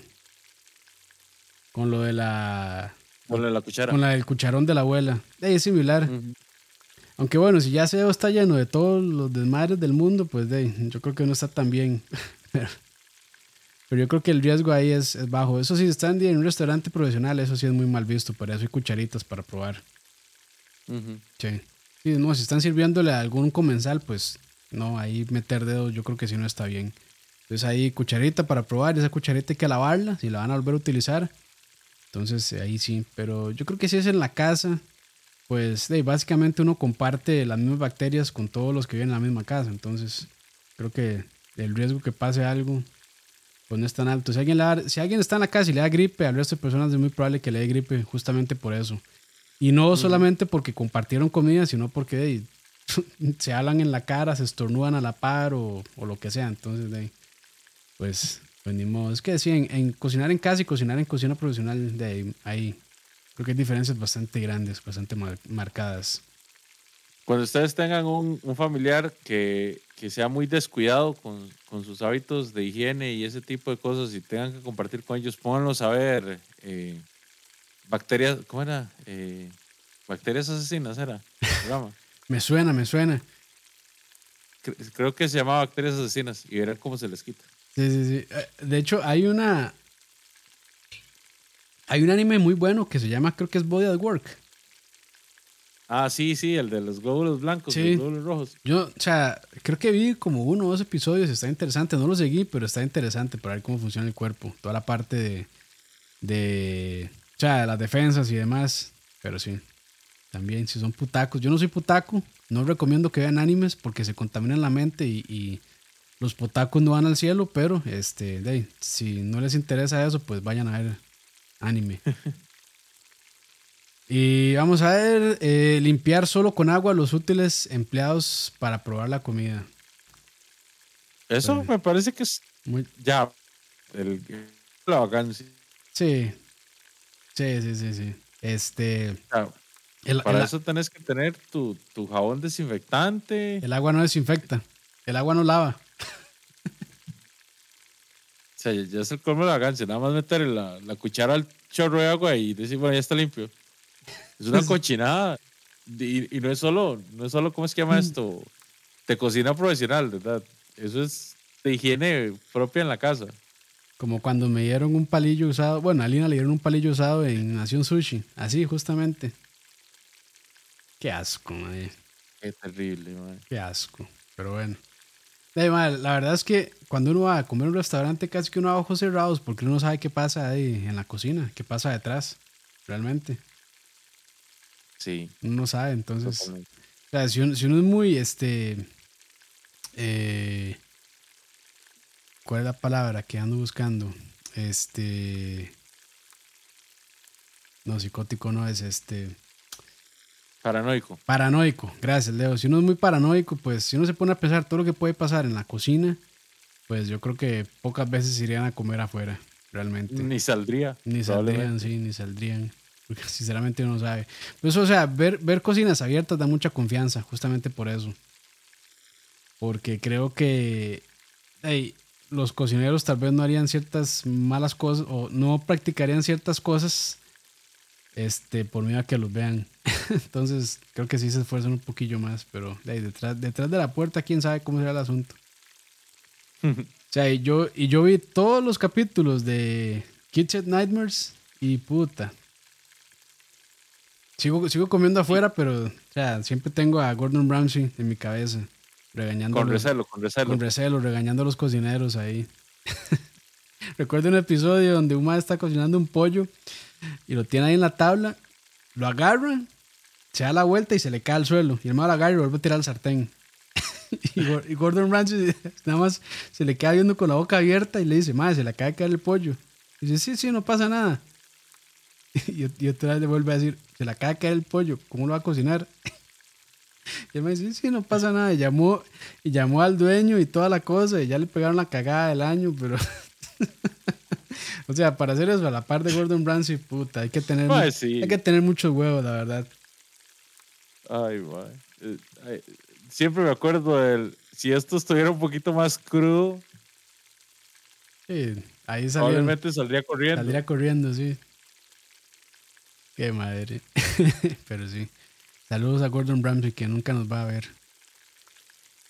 S1: Con lo de la.
S2: Con lo de la cuchara.
S1: Con la del cucharón de la abuela. es similar. Aunque bueno, si ya se está lleno de todos los desmadres del mundo, pues de, yo creo que no está tan bien. Pero yo creo que el riesgo ahí es, bajo. Eso sí, están en un restaurante profesional, eso sí es muy mal visto. Por eso hay cucharitas para probar. Sí. Sí, no, si están sirviéndole a algún comensal, pues no, ahí meter dedos yo creo que sí no está bien. Entonces ahí cucharita para probar, esa cucharita hay que lavarla, si la van a volver a utilizar. Entonces ahí sí, pero yo creo que si es en la casa, pues básicamente uno comparte las mismas bacterias con todos los que viven en la misma casa. Entonces creo que el riesgo que pase algo pues no es tan alto. Si alguien, si alguien está en la casa y le da gripe, al resto de personas es muy probable que le dé gripe justamente por eso. Y no solamente porque compartieron comida, sino porque se hablan en la cara, se estornudan a la par o, lo que sea. Entonces, pues, venimos. Es que sí, en, cocinar en casa y cocinar en cocina profesional, de ahí, creo que hay diferencias bastante grandes, bastante marcadas.
S2: Cuando ustedes tengan un, familiar que, sea muy descuidado con, sus hábitos de higiene y ese tipo de cosas y tengan que compartir con ellos, pónganlos a ver eh, bacterias, ¿cómo era? Eh, bacterias asesinas era.
S1: me suena, me suena.
S2: Creo que se llamaba bacterias asesinas y verán cómo se les quita.
S1: Sí, sí, sí. Eh, de hecho, hay una. Hay un anime muy bueno que se llama, creo que es Body at Work.
S2: Ah, sí, sí, el de los glóbulos blancos, los glóbulos rojos.
S1: Yo, o sea, creo que vi como uno o dos episodios, está interesante, no lo seguí, pero está interesante para ver cómo funciona el cuerpo, toda la parte de, de o sea, de las defensas y demás, pero sí, también si son putacos, yo no soy putaco, no recomiendo que vean animes porque se contaminan la mente y, los putacos no van al cielo, pero este, de, si no les interesa eso, pues vayan a ver anime. Y vamos a ver, eh, limpiar solo con agua los útiles empleados para probar la comida.
S2: Eso me parece que es muy... ya el, la vacancia.
S1: Sí. Sí, sí, sí, sí. Este.
S2: para eso tenés que tener tu, jabón desinfectante.
S1: El agua no desinfecta. El agua no lava.
S2: o sea, ya es el colmo de la vacancia. Nada más meter la, la cuchara al chorro de agua y decir, bueno, ya está limpio. Es una cochinada. Y, no es solo, no es solo, ¿cómo es que llama esto? De cocina profesional, ¿verdad? Eso es de higiene propia en la casa.
S1: Como cuando me dieron un palillo usado, bueno, a Lina le dieron un palillo usado en Nación Sushi, así justamente. Qué asco, madre.
S2: Qué terrible, madre.
S1: Qué asco, pero bueno. la verdad es que cuando uno va a comer en un restaurante casi que uno va a ojos cerrados porque uno no sabe qué pasa ahí en la cocina, qué pasa detrás, realmente.
S2: Sí.
S1: Uno no sabe, entonces. O sea, si uno, es muy, este. Eh, ¿Cuál es la palabra que ando buscando? Este. No, psicótico no es este.
S2: Paranoico.
S1: Paranoico, gracias, Leo. Si uno es muy paranoico, pues si uno se pone a pensar todo lo que puede pasar en la cocina, pues yo creo que pocas veces irían a comer afuera, realmente.
S2: Ni saldría.
S1: Ni saldrían, sí, ni saldrían porque sinceramente uno no sabe. Pues, o sea, ver, ver cocinas abiertas da mucha confianza, justamente por eso. Porque creo que los cocineros tal vez no harían ciertas malas cosas o no practicarían ciertas cosas este, por miedo a que los vean. Entonces, creo que sí se esfuerzan un poquillo más, pero detrás, detrás de la puerta, quién sabe cómo será el asunto. o sea, y yo, y yo vi todos los capítulos de Kitchen Nightmares y puta, Sigo, sigo comiendo afuera, pero o sea, siempre tengo a Gordon Ramsay en mi cabeza. Regañando
S2: con recelo, con recelo.
S1: Con recelo, regañando a los cocineros ahí. Recuerdo un episodio donde un está cocinando un pollo y lo tiene ahí en la tabla, lo agarra, se da la vuelta y se le cae al suelo. Y el malo lo agarra y vuelve a tirar al sartén. y Gordon Ramsay nada más se le queda viendo con la boca abierta y le dice, madre, se le acaba de caer el pollo. Y dice, sí, sí, no pasa nada. y, otra vez le vuelve a decir, se le acaba de caer el pollo, ¿cómo lo va a cocinar? Y él me dice, sí, no pasa nada. Y llamó, y llamó al dueño y toda la cosa, y ya le pegaron la cagada del año, pero. o sea, para hacer eso a la par de Gordon Ramsay, puta, hay que tener, hay que tener muchos huevos, la verdad.
S2: Ay, guay. Eh, siempre me acuerdo del. Si esto estuviera un poquito más crudo.
S1: Sí, ahí
S2: Probablemente saldría corriendo.
S1: Saldría corriendo, sí. Qué madre. Pero sí. Saludos a Gordon Ramsay que nunca nos va a ver.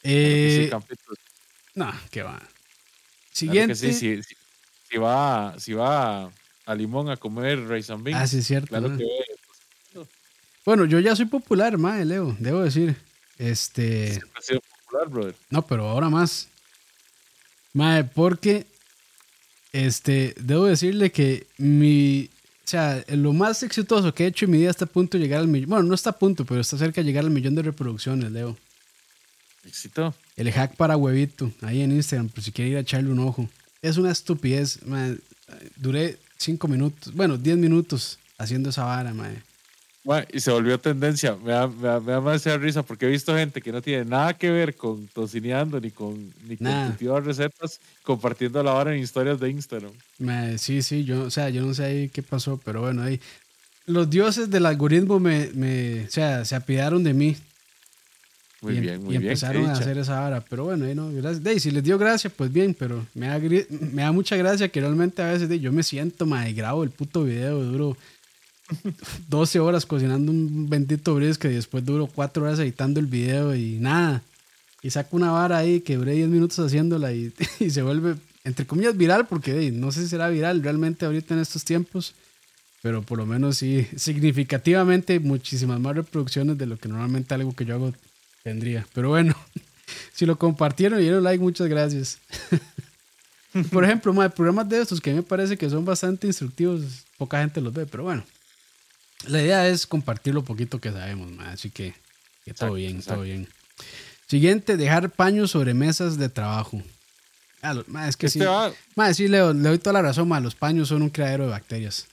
S1: Eh, no, qué va. Siguiente.
S2: sí, sí, si va, si va a Limón a comer rice and beans.
S1: Ah, sí, es cierto. Bueno, yo ya soy popular, mae, Leo, debo decir. Este.
S2: ha sido popular, brother.
S1: No, pero ahora más. Mae, porque. Este, debo decirle que mi. O sea, lo más exitoso que he hecho en mi vida está a punto de llegar al millón. Bueno, no está a punto, pero está cerca de llegar al millón de reproducciones, Leo.
S2: Éxito.
S1: El hack para huevito, ahí en Instagram, por si quiere ir a echarle un ojo. Es una estupidez, man. Duré cinco minutos, bueno, diez minutos haciendo esa vara, man
S2: y se volvió tendencia. Me da, me, da, más risa porque he visto gente que no tiene nada que ver con tocineando ni con, ni con recetas compartiendo la hora en historias de Instagram.
S1: sí, sí, yo, o sea, yo no sé ahí qué pasó, pero bueno, ahí los dioses del algoritmo me, me o sea, se apidaron de mí.
S2: Muy bien, muy y
S1: bien. empezaron a hacer esa vara. Pero bueno, ahí no, gracias. si les dio gracia, pues bien, pero me da, me da mucha gracia que realmente a veces yo me siento, madre, grabo el puto video, duro 12 horas cocinando un bendito brisket y después duro 4 horas editando el video y nada. Y saco una vara ahí que duré 10 minutos haciéndola y, se vuelve, entre comillas, viral, porque no sé si será viral realmente ahorita en estos tiempos, pero por lo menos sí, significativamente muchísimas más reproducciones de lo que normalmente algo que yo hago tendría. Pero bueno, si lo compartieron y dieron like, muchas gracias. por ejemplo, hay programas de estos que me parece que son bastante instructivos, poca gente los ve, pero bueno. La idea es compartir lo poquito que sabemos, así que, todo bien, todo bien. Siguiente, dejar paños sobre mesas de trabajo. Ah, es que este sí. sí, le, doy toda la razón, los paños son un criadero de bacterias.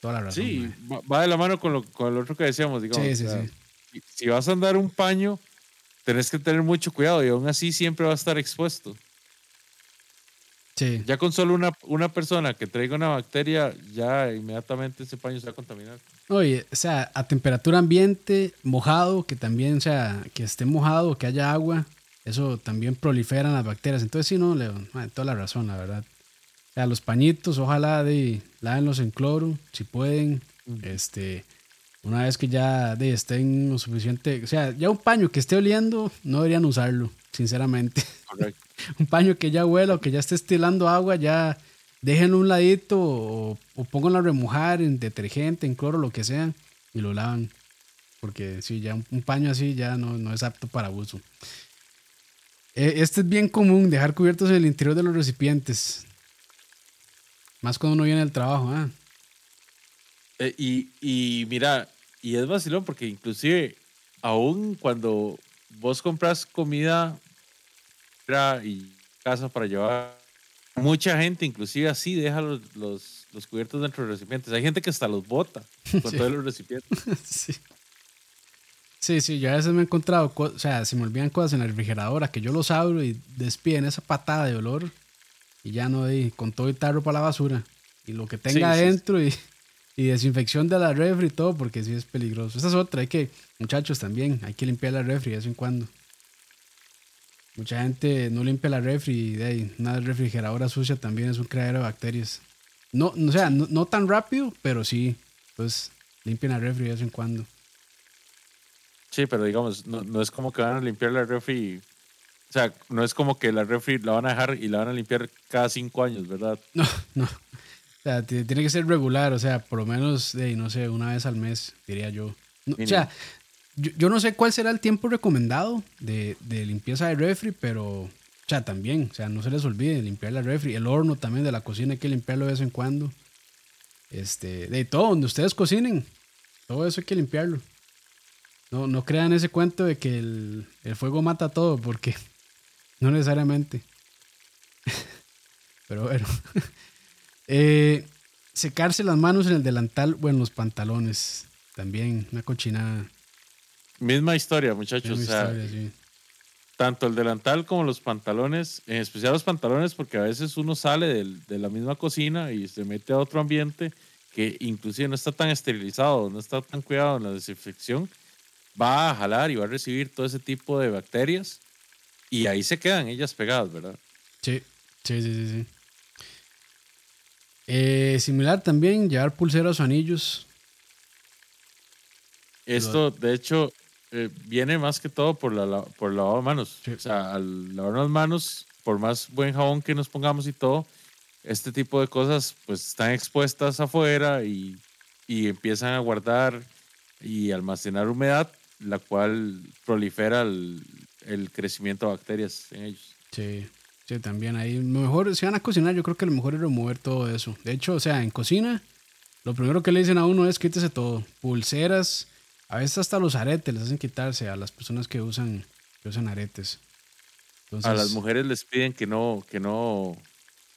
S1: Toda la razón.
S2: Sí, va de la mano con lo, con lo otro que decíamos, digamos. Sí, sí, sí. Si vas a andar un paño, tenés que tener mucho cuidado y aún así siempre va a estar expuesto. Ya con solo una, una persona que traiga una bacteria, ya inmediatamente ese paño se va a contaminar.
S1: Oye, o sea, a temperatura ambiente, mojado, que también, o sea, que esté mojado, que haya agua, eso también proliferan las bacterias. Entonces, sí, no, Leo, toda la razón, la verdad. O sea, los pañitos, ojalá de, lávenlos en cloro, si pueden. Este, una vez que ya de, estén lo suficiente, o sea, ya un paño que esté oliendo, no deberían usarlo, sinceramente. Correcto. un paño que ya huela o que ya esté estilando agua, ya déjenlo un ladito o, o pónganlo a remojar en detergente, en cloro, lo que sea, y lo lavan. Porque si ya un, paño así ya no, no, es apto para uso. E, este es bien común, dejar cubiertos en el interior de los recipientes. Más cuando uno viene al trabajo, ¿ah?
S2: Eh, y, y mira, y es vacilón porque inclusive aún cuando vos compras comida y casa para llevar. Mucha gente, inclusive así, deja los, los, cubiertos dentro de los recipientes. Hay gente que hasta los bota con todos los recipientes.
S1: sí. Sí, sí, yo a veces me he encontrado, o sea, se me olvidan cosas en la refrigeradora que yo los abro y despiden esa patada de olor y ya no di con todo el tarro para la basura y lo que tenga adentro y, y, desinfección de la refri y todo porque sí es peligroso. Esa es otra, hay que, muchachos también, hay que limpiar la refri de vez en cuando. Mucha gente no limpia la refri y una refrigeradora sucia también es un creadero de bacterias. No, o sea, no, tan rápido, pero sí, pues limpian la refri de vez en cuando.
S2: Sí, pero digamos, no, es como que van a limpiar la refri. O sea, no es como que la refri la van a dejar y la van a limpiar cada cinco años, ¿verdad?
S1: No, no. O sea, tiene que ser regular, o sea, por lo menos, de, no sé, una vez al mes, diría yo. o sea, yo, no sé cuál será el tiempo recomendado de, limpieza de refri, pero, o sea, también, o sea, no se les olvide limpiar la refri. El horno también de la cocina hay que limpiarlo de vez en cuando. Este, de todo, donde ustedes cocinen, todo eso hay que limpiarlo. No, no crean ese cuento de que el, fuego mata todo, porque no necesariamente. Pero bueno. Eh, secarse las manos en el delantal o en los pantalones. También, una cochinada.
S2: Misma historia, muchachos. Tanto el delantal como los pantalones, en especial los pantalones, porque a veces uno sale de la misma cocina y se mete a otro ambiente que inclusive no está tan esterilizado, no está tan cuidado en la desinfección, va a jalar y va a recibir todo ese tipo de bacterias y ahí se quedan ellas pegadas, ¿verdad?
S1: Sí, sí, sí, sí. Eh, similar también, llevar pulseras o anillos.
S2: Esto, de hecho, eh, viene más que todo por, la, por lavado de manos. O sea, al lavar las manos, por más buen jabón que nos pongamos y todo, este tipo de cosas pues están expuestas afuera y, y empiezan a guardar y almacenar humedad, la cual prolifera el, el crecimiento de bacterias en ellos.
S1: Sí, sí, también ahí. Mejor, si van a cocinar, yo creo que lo mejor es remover todo eso. De hecho, o sea, en cocina, lo primero que le dicen a uno es quítese todo. Pulseras, a veces hasta los aretes les hacen quitarse a las personas que usan, que usan aretes.
S2: a las mujeres les piden que no, que no,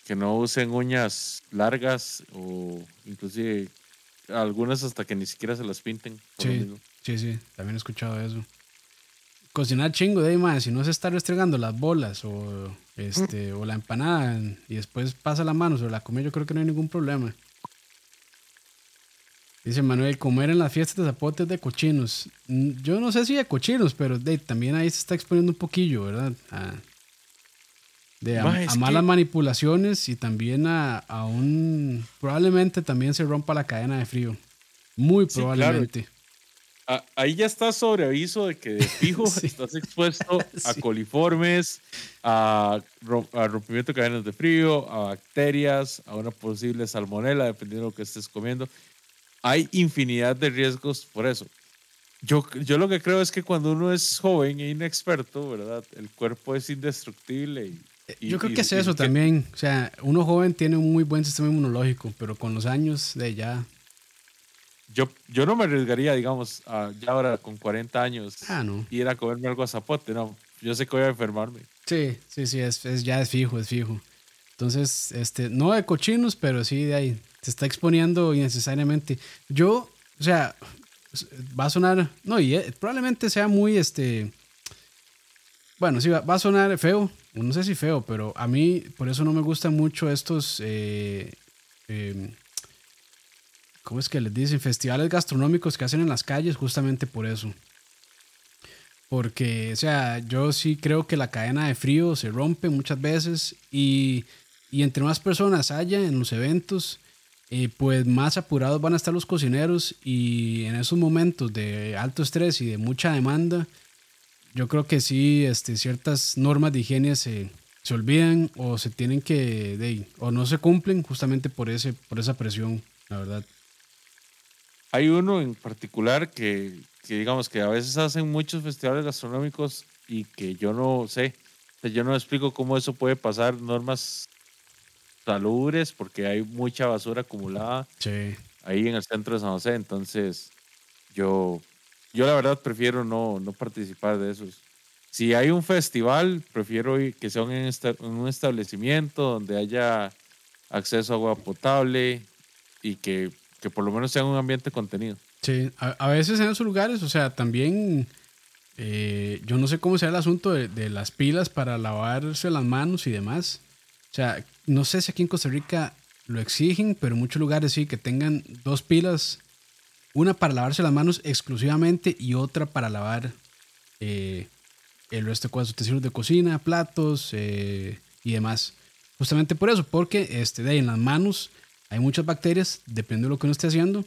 S2: que no usen uñas largas o inclusive algunas hasta que ni siquiera se las pinten.
S1: Sí, sí, sí, también he escuchado eso. Cocinar chingo de ahí, si no se está restregando las bolas o, este, o la empanada y después pasa la mano sobre la comida, yo creo que no hay ningún problema. Dice Manuel, comer en las fiestas de zapotes de cochinos. Mm, yo no sé si de cochinos, pero también ahí se está exponiendo un poquillo, ¿verdad? A, de a, malas manipulaciones y también a, un... Probablemente también se rompa la cadena de frío. Muy probablemente.
S2: ahí ya estás sobre aviso de que de fijo estás expuesto a coliformes, a, a, rompimiento de cadenas de frío, a bacterias, a una posible salmonela, dependiendo de lo que estés comiendo hay infinidad de riesgos por eso. Yo, yo lo que creo es que cuando uno es joven e inexperto, ¿verdad? El cuerpo es indestructible.
S1: Y, yo creo que es eso también. O sea, uno joven tiene un muy buen sistema inmunológico, pero con los años de ya...
S2: Yo, yo no me arriesgaría, digamos, ya ahora con 40 años,
S1: ah, no.
S2: ir a comerme algo a zapote. No, yo sé que voy a enfermarme.
S1: Sí, sí, sí, es, es, ya es fijo, es fijo. Entonces, este, no de cochinos, pero sí de ahí, se está exponiendo innecesariamente. Yo, o sea, va a sonar, no, y eh, probablemente sea muy, este, bueno, sí, va, a sonar feo, no sé si feo, pero a mí por eso no me gustan mucho estos, eh, em, ¿cómo es que les dicen? Festivales gastronómicos que hacen en las calles, justamente por eso. Porque, o sea, yo sí creo que la cadena de frío se rompe muchas veces y, y entre más personas haya en los eventos, eh, pues más apurados van a estar los cocineros y en esos momentos de alto estrés y de mucha demanda, yo creo que sí, este, ciertas normas de higiene se, se olvidan o se tienen que, de, o no se cumplen justamente por, ese, por esa presión, la verdad.
S2: Hay uno en particular que, que digamos que a veces hacen muchos festivales gastronómicos y que yo no sé, yo no explico cómo eso puede pasar, normas salubres porque hay mucha basura acumulada ahí en el centro de San José. Entonces, yo, yo la verdad prefiero no, no participar de esos. Si hay un festival, prefiero que sea en, un establecimiento donde haya acceso a agua potable y que, que por lo menos sea un ambiente contenido.
S1: Sí, a, veces en esos lugares, o sea, también eh, yo no sé cómo sea el asunto de, de, las pilas para lavarse las manos y demás. O sea, no sé si aquí en Costa Rica lo exigen, pero muchos lugares sí, que tengan dos pilas, una para lavarse las manos exclusivamente y otra para lavar eh, el resto de utensilios de cocina, platos eh, y demás. Justamente por eso, porque este, de en las manos hay muchas bacterias, depende de lo que uno esté haciendo.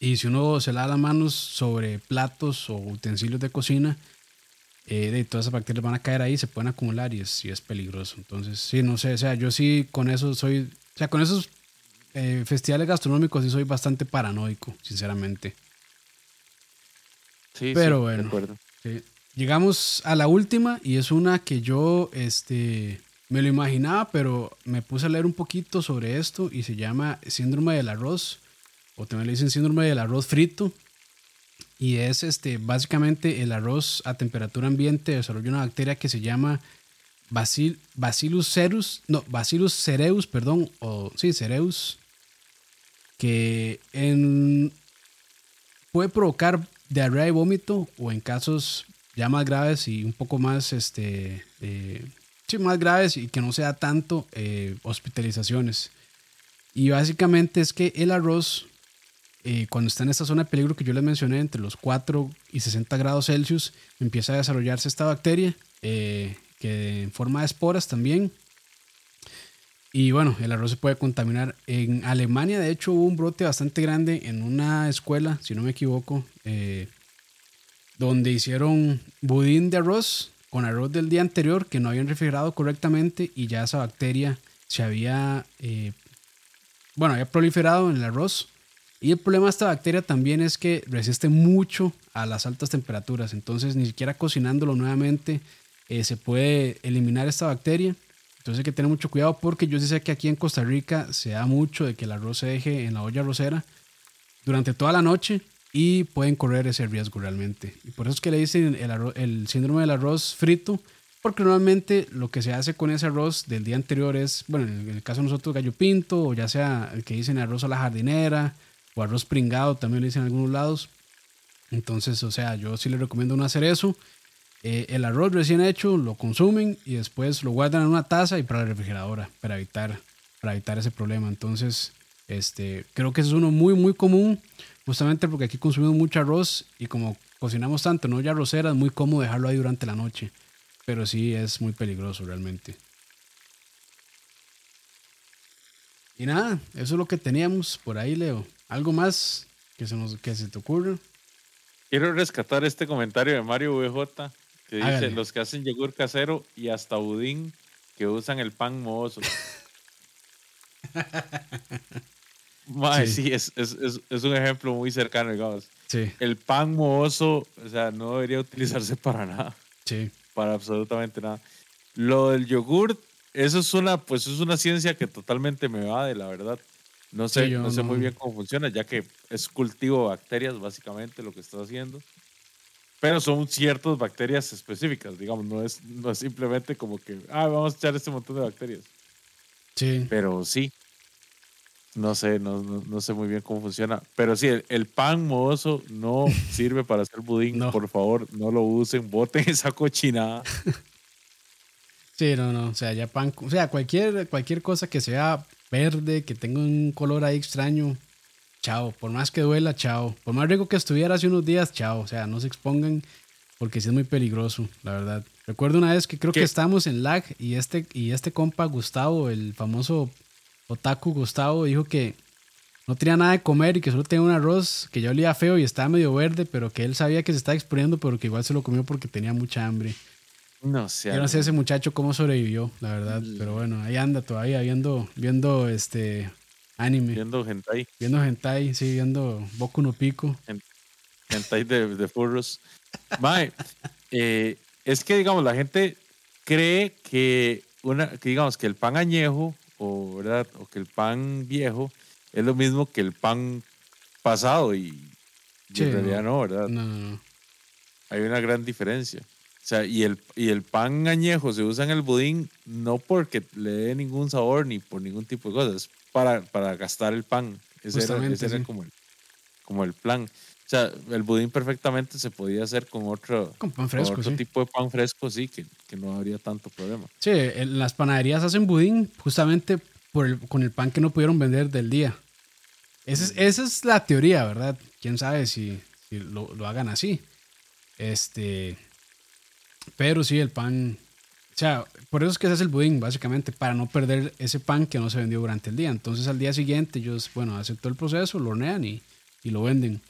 S1: Y si uno se lava las manos sobre platos o utensilios de cocina, eh, de todas esas bacterias van a caer ahí, se pueden acumular y es, y es peligroso. Entonces, sí, no sé, o sea, yo sí con eso soy, o sea, con esos eh, festivales gastronómicos sí soy bastante paranoico, sinceramente. Sí, Pero bueno, llegamos a la última y es una que yo, este, me lo imaginaba, pero me puse a leer un poquito sobre esto y se llama síndrome del arroz, o también le dicen síndrome del arroz frito. Y es este, básicamente el arroz a temperatura ambiente desarrolla una bacteria que se llama Bacil, Bacillus cereus, no, Bacillus cereus, perdón, o sí, cereus, que en, puede provocar diarrea y vómito o en casos ya más graves y un poco más, este, eh, sí, más graves y que no sea tanto eh, hospitalizaciones. Y básicamente es que el arroz, eh, cuando está en esta zona de peligro que yo les mencioné, entre los 4 y 60 grados Celsius, empieza a desarrollarse esta bacteria, que en forma de esporas también. Y bueno, el arroz se puede contaminar. En Alemania, de hecho, hubo un brote bastante grande en una escuela, si no me equivoco, donde hicieron budín de arroz con arroz del día anterior que no habían refrigerado correctamente y ya esa bacteria se había, eh, bueno, había proliferado en el arroz. Y el problema de esta bacteria también es que resiste mucho a las altas temperaturas. Entonces, ni siquiera cocinándolo nuevamente eh, se puede eliminar esta bacteria. Entonces hay que tener mucho cuidado porque yo sé que aquí en Costa Rica se da mucho de que el arroz se deje en la olla arrocera durante toda la noche y pueden correr ese riesgo realmente. Y por eso es que le dicen el, el síndrome del arroz frito, porque normalmente lo que se hace con ese arroz del día anterior es, bueno, en el caso de nosotros gallo pinto, o ya sea el que dicen arroz a la jardinera, o arroz pringado, también lo dicen en algunos lados. Entonces, o sea, yo sí les recomiendo no hacer eso. Eh, el arroz recién hecho lo consumen y después lo guardan en una taza y para la refrigeradora para evitar, para evitar ese problema. Entonces, este, creo que es uno muy, muy común justamente porque aquí consumimos mucho arroz y como cocinamos tanto, no ya arrocera, es muy cómodo dejarlo ahí durante la noche, pero sí es muy peligroso realmente. Y nada, eso es lo que teníamos por ahí, Leo. ¿Algo más que se, nos, que se te ocurra?
S2: Quiero rescatar este comentario de Mario VJ que dice, los que hacen yogur casero y hasta budín que usan el pan mohoso. sí, es, es, es, un ejemplo muy cercano, digamos. Sí. El pan mohoso, o sea, no debería utilizarse para nada. Sí. Para absolutamente nada. Lo del yogur, eso es una, pues es una ciencia que totalmente me va de la verdad. No sé, no sé muy bien cómo funciona, ya que es cultivo de bacterias, básicamente, lo que está haciendo. Pero son ciertas bacterias específicas, digamos, no es, no es simplemente como que, ah, vamos a echar este montón de bacterias. Sí. Pero sí, no sé, no, no, sé muy bien cómo funciona. Pero sí, el, pan mohoso no sirve para hacer budín. Por favor, no lo usen, boten esa cochinada.
S1: Sí, no, no. O sea, ya pan, o sea, cualquier, cualquier cosa que sea verde, que tenga un color ahí extraño, chao. Por más que duela, chao. Por más rico que estuviera hace unos días, chao. O sea, no se expongan porque sí es muy peligroso, la verdad. Recuerdo una vez que creo que estábamos en lag y este, y este compa Gustavo, el famoso Otaku Gustavo dijo que no tenía nada de comer y que solo tenía un arroz que ya olía feo y estaba medio verde, pero que él sabía que se estaba exponiendo, pero que igual se lo comió porque tenía mucha hambre. No sé. Yo no sé ese muchacho cómo sobrevivió, la verdad. Mm. Pero bueno, ahí anda todavía viendo, viendo este anime.
S2: Viendo hentai.
S1: Viendo hentai, sí, viendo Boku no Pico.
S2: Hentai de, de furros. Mae, eh, es que digamos, la gente cree que una, que digamos que el pan añejo o, ¿verdad? o que el pan viejo es lo mismo que el pan pasado y, en realidad no, ¿verdad? No, Hay una gran diferencia. O sea, y el, y el pan añejo se usa en el budín no porque le dé ningún sabor ni por ningún tipo de cosas, es para, para gastar el pan. Ese era, como, el, como el plan. O sea, el budín perfectamente se podía hacer con otro, con pan fresco, otro tipo de pan fresco, sí, que, que, no habría tanto problema.
S1: Sí, en las panaderías hacen budín justamente por el, con el pan que no pudieron vender del día. Esa es, esa es la teoría, ¿verdad? Quién sabe si, si lo, lo, hagan así. Este. Pero sí, el pan. O sea, por eso es que se hace el budín, básicamente, para no perder ese pan que no se vendió durante el día. Entonces, al día siguiente, ellos, bueno, todo el proceso, lo hornean y, y lo venden.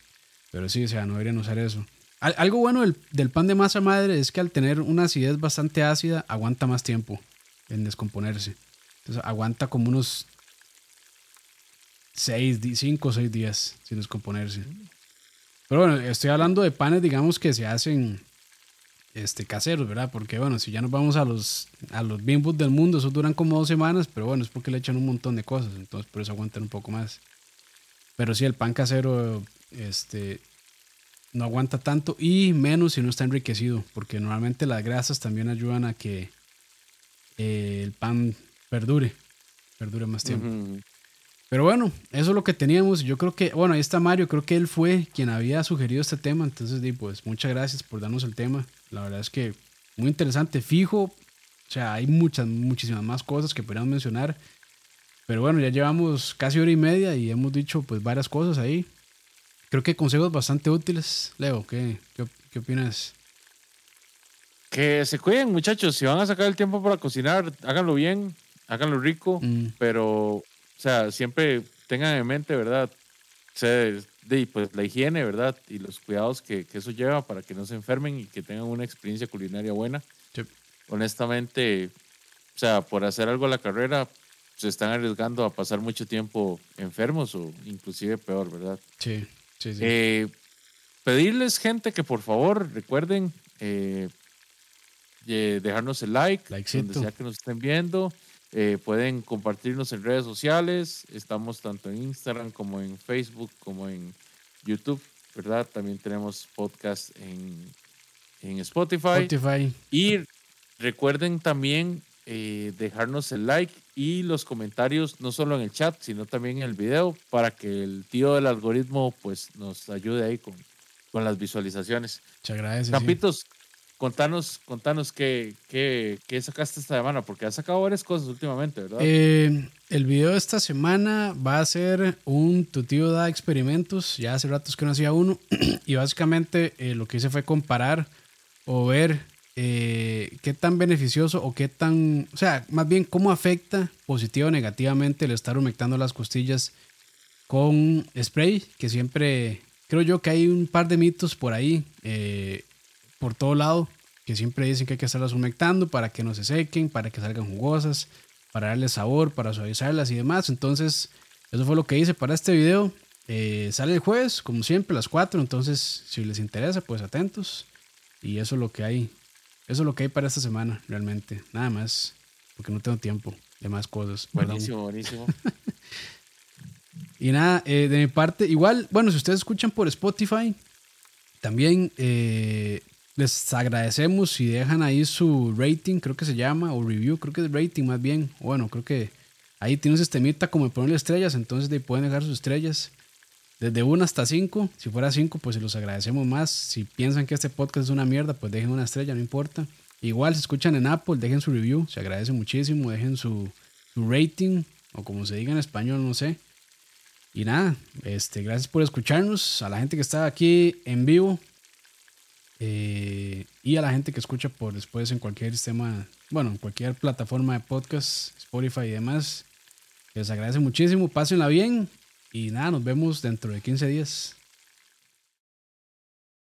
S1: Pero sí, o sea, no deberían usar eso. algo bueno del, pan de masa madre es que al tener una acidez bastante ácida, aguanta más tiempo en descomponerse. Entonces aguanta como unos 5 o 6 días sin descomponerse. Pero bueno, estoy hablando de panes, digamos, que se hacen este, caseros, ¿verdad? Porque bueno, si ya nos vamos a los, a los del mundo, esos duran como dos semanas, pero bueno, es porque le echan un montón de cosas, entonces por eso aguantan un poco más. Pero sí, el pan casero este, no aguanta tanto y menos si no está enriquecido, porque normalmente las grasas también ayudan a que eh, el pan perdure, perdure más tiempo. Pero bueno, eso es lo que teníamos. Yo creo que, bueno, ahí está Mario, creo que él fue quien había sugerido este tema. Entonces, pues muchas gracias por darnos el tema. La verdad es que muy interesante, fijo. O sea, hay muchas, muchísimas más cosas que podríamos mencionar. Pero bueno, ya llevamos casi hora y media y hemos dicho pues varias cosas ahí. Creo que consejos bastante útiles. Leo, ¿qué, qué, opinas?
S2: Que se cuiden, muchachos. Si van a sacar el tiempo para cocinar, háganlo bien, háganlo rico, mm. pero o sea, siempre tengan en mente, ¿verdad? De, pues la higiene, ¿verdad? Y los cuidados que, eso lleva para que no se enfermen y que tengan una experiencia culinaria buena. Honestamente, o sea, por hacer algo a la carrera, se están arriesgando a pasar mucho tiempo enfermos o inclusive peor, ¿verdad?
S1: Sí, sí, sí.
S2: Eh, pedirles, gente, que por favor recuerden eh, dejarnos el like, donde sea que nos estén viendo. Eh, pueden compartirnos en redes sociales. Estamos tanto en Instagram como en Facebook como en YouTube, ¿verdad? También tenemos podcast en, en Spotify.
S1: Spotify.
S2: Y recuerden también eh, dejarnos el like y los comentarios, no solo en el chat, sino también en el video, para que el tío del algoritmo pues nos ayude ahí con, con las visualizaciones.
S1: Muchas gracias.
S2: Capitos, Contanos, contanos qué, qué, qué, sacaste esta semana, porque has sacado varias cosas últimamente, ¿verdad?
S1: Eh, el video de esta semana va a ser un tu tío da experimentos. Ya hace ratos que no hacía uno. y básicamente eh, lo que hice fue comparar o ver eh, qué tan beneficioso o qué tan. O sea, más bien cómo afecta positivo o negativamente el estar humectando las costillas con spray, que siempre. Creo yo que hay un par de mitos por ahí por todo lado, que siempre dicen que hay que estarlas humectando para que no se sequen, para que salgan jugosas, para darle sabor, para suavizarlas y demás. Entonces, eso fue lo que hice para este video. Eh, sale el jueves, como siempre, a las 4. Entonces, si les interesa, pues atentos. Y eso es lo que hay. Eso es lo que hay para esta semana, realmente. Nada más, porque no tengo tiempo de más cosas.
S2: Buenísimo, buenísimo.
S1: y nada, eh, de mi parte, igual, bueno, si ustedes escuchan por Spotify, también eh, les agradecemos si dejan ahí su rating, creo que se llama, o review, creo que es rating más bien. Bueno, creo que ahí tiene un sistemita como ponerle estrellas, entonces de pueden dejar sus estrellas desde 1 hasta 5. Si fuera 5, pues se los agradecemos más. Si piensan que este podcast es una mierda, pues dejen una estrella, no importa. Igual, si escuchan en Apple, dejen su review, se agradece muchísimo. Dejen su, su rating, o como se diga en español, no sé. Y nada, este, gracias por escucharnos. A la gente que está aquí en vivo, eh, y a la gente que escucha por después en cualquier sistema, bueno, en cualquier plataforma de podcast, Spotify y demás. Les agradece muchísimo, pásenla bien y nada, nos vemos dentro de 15 días.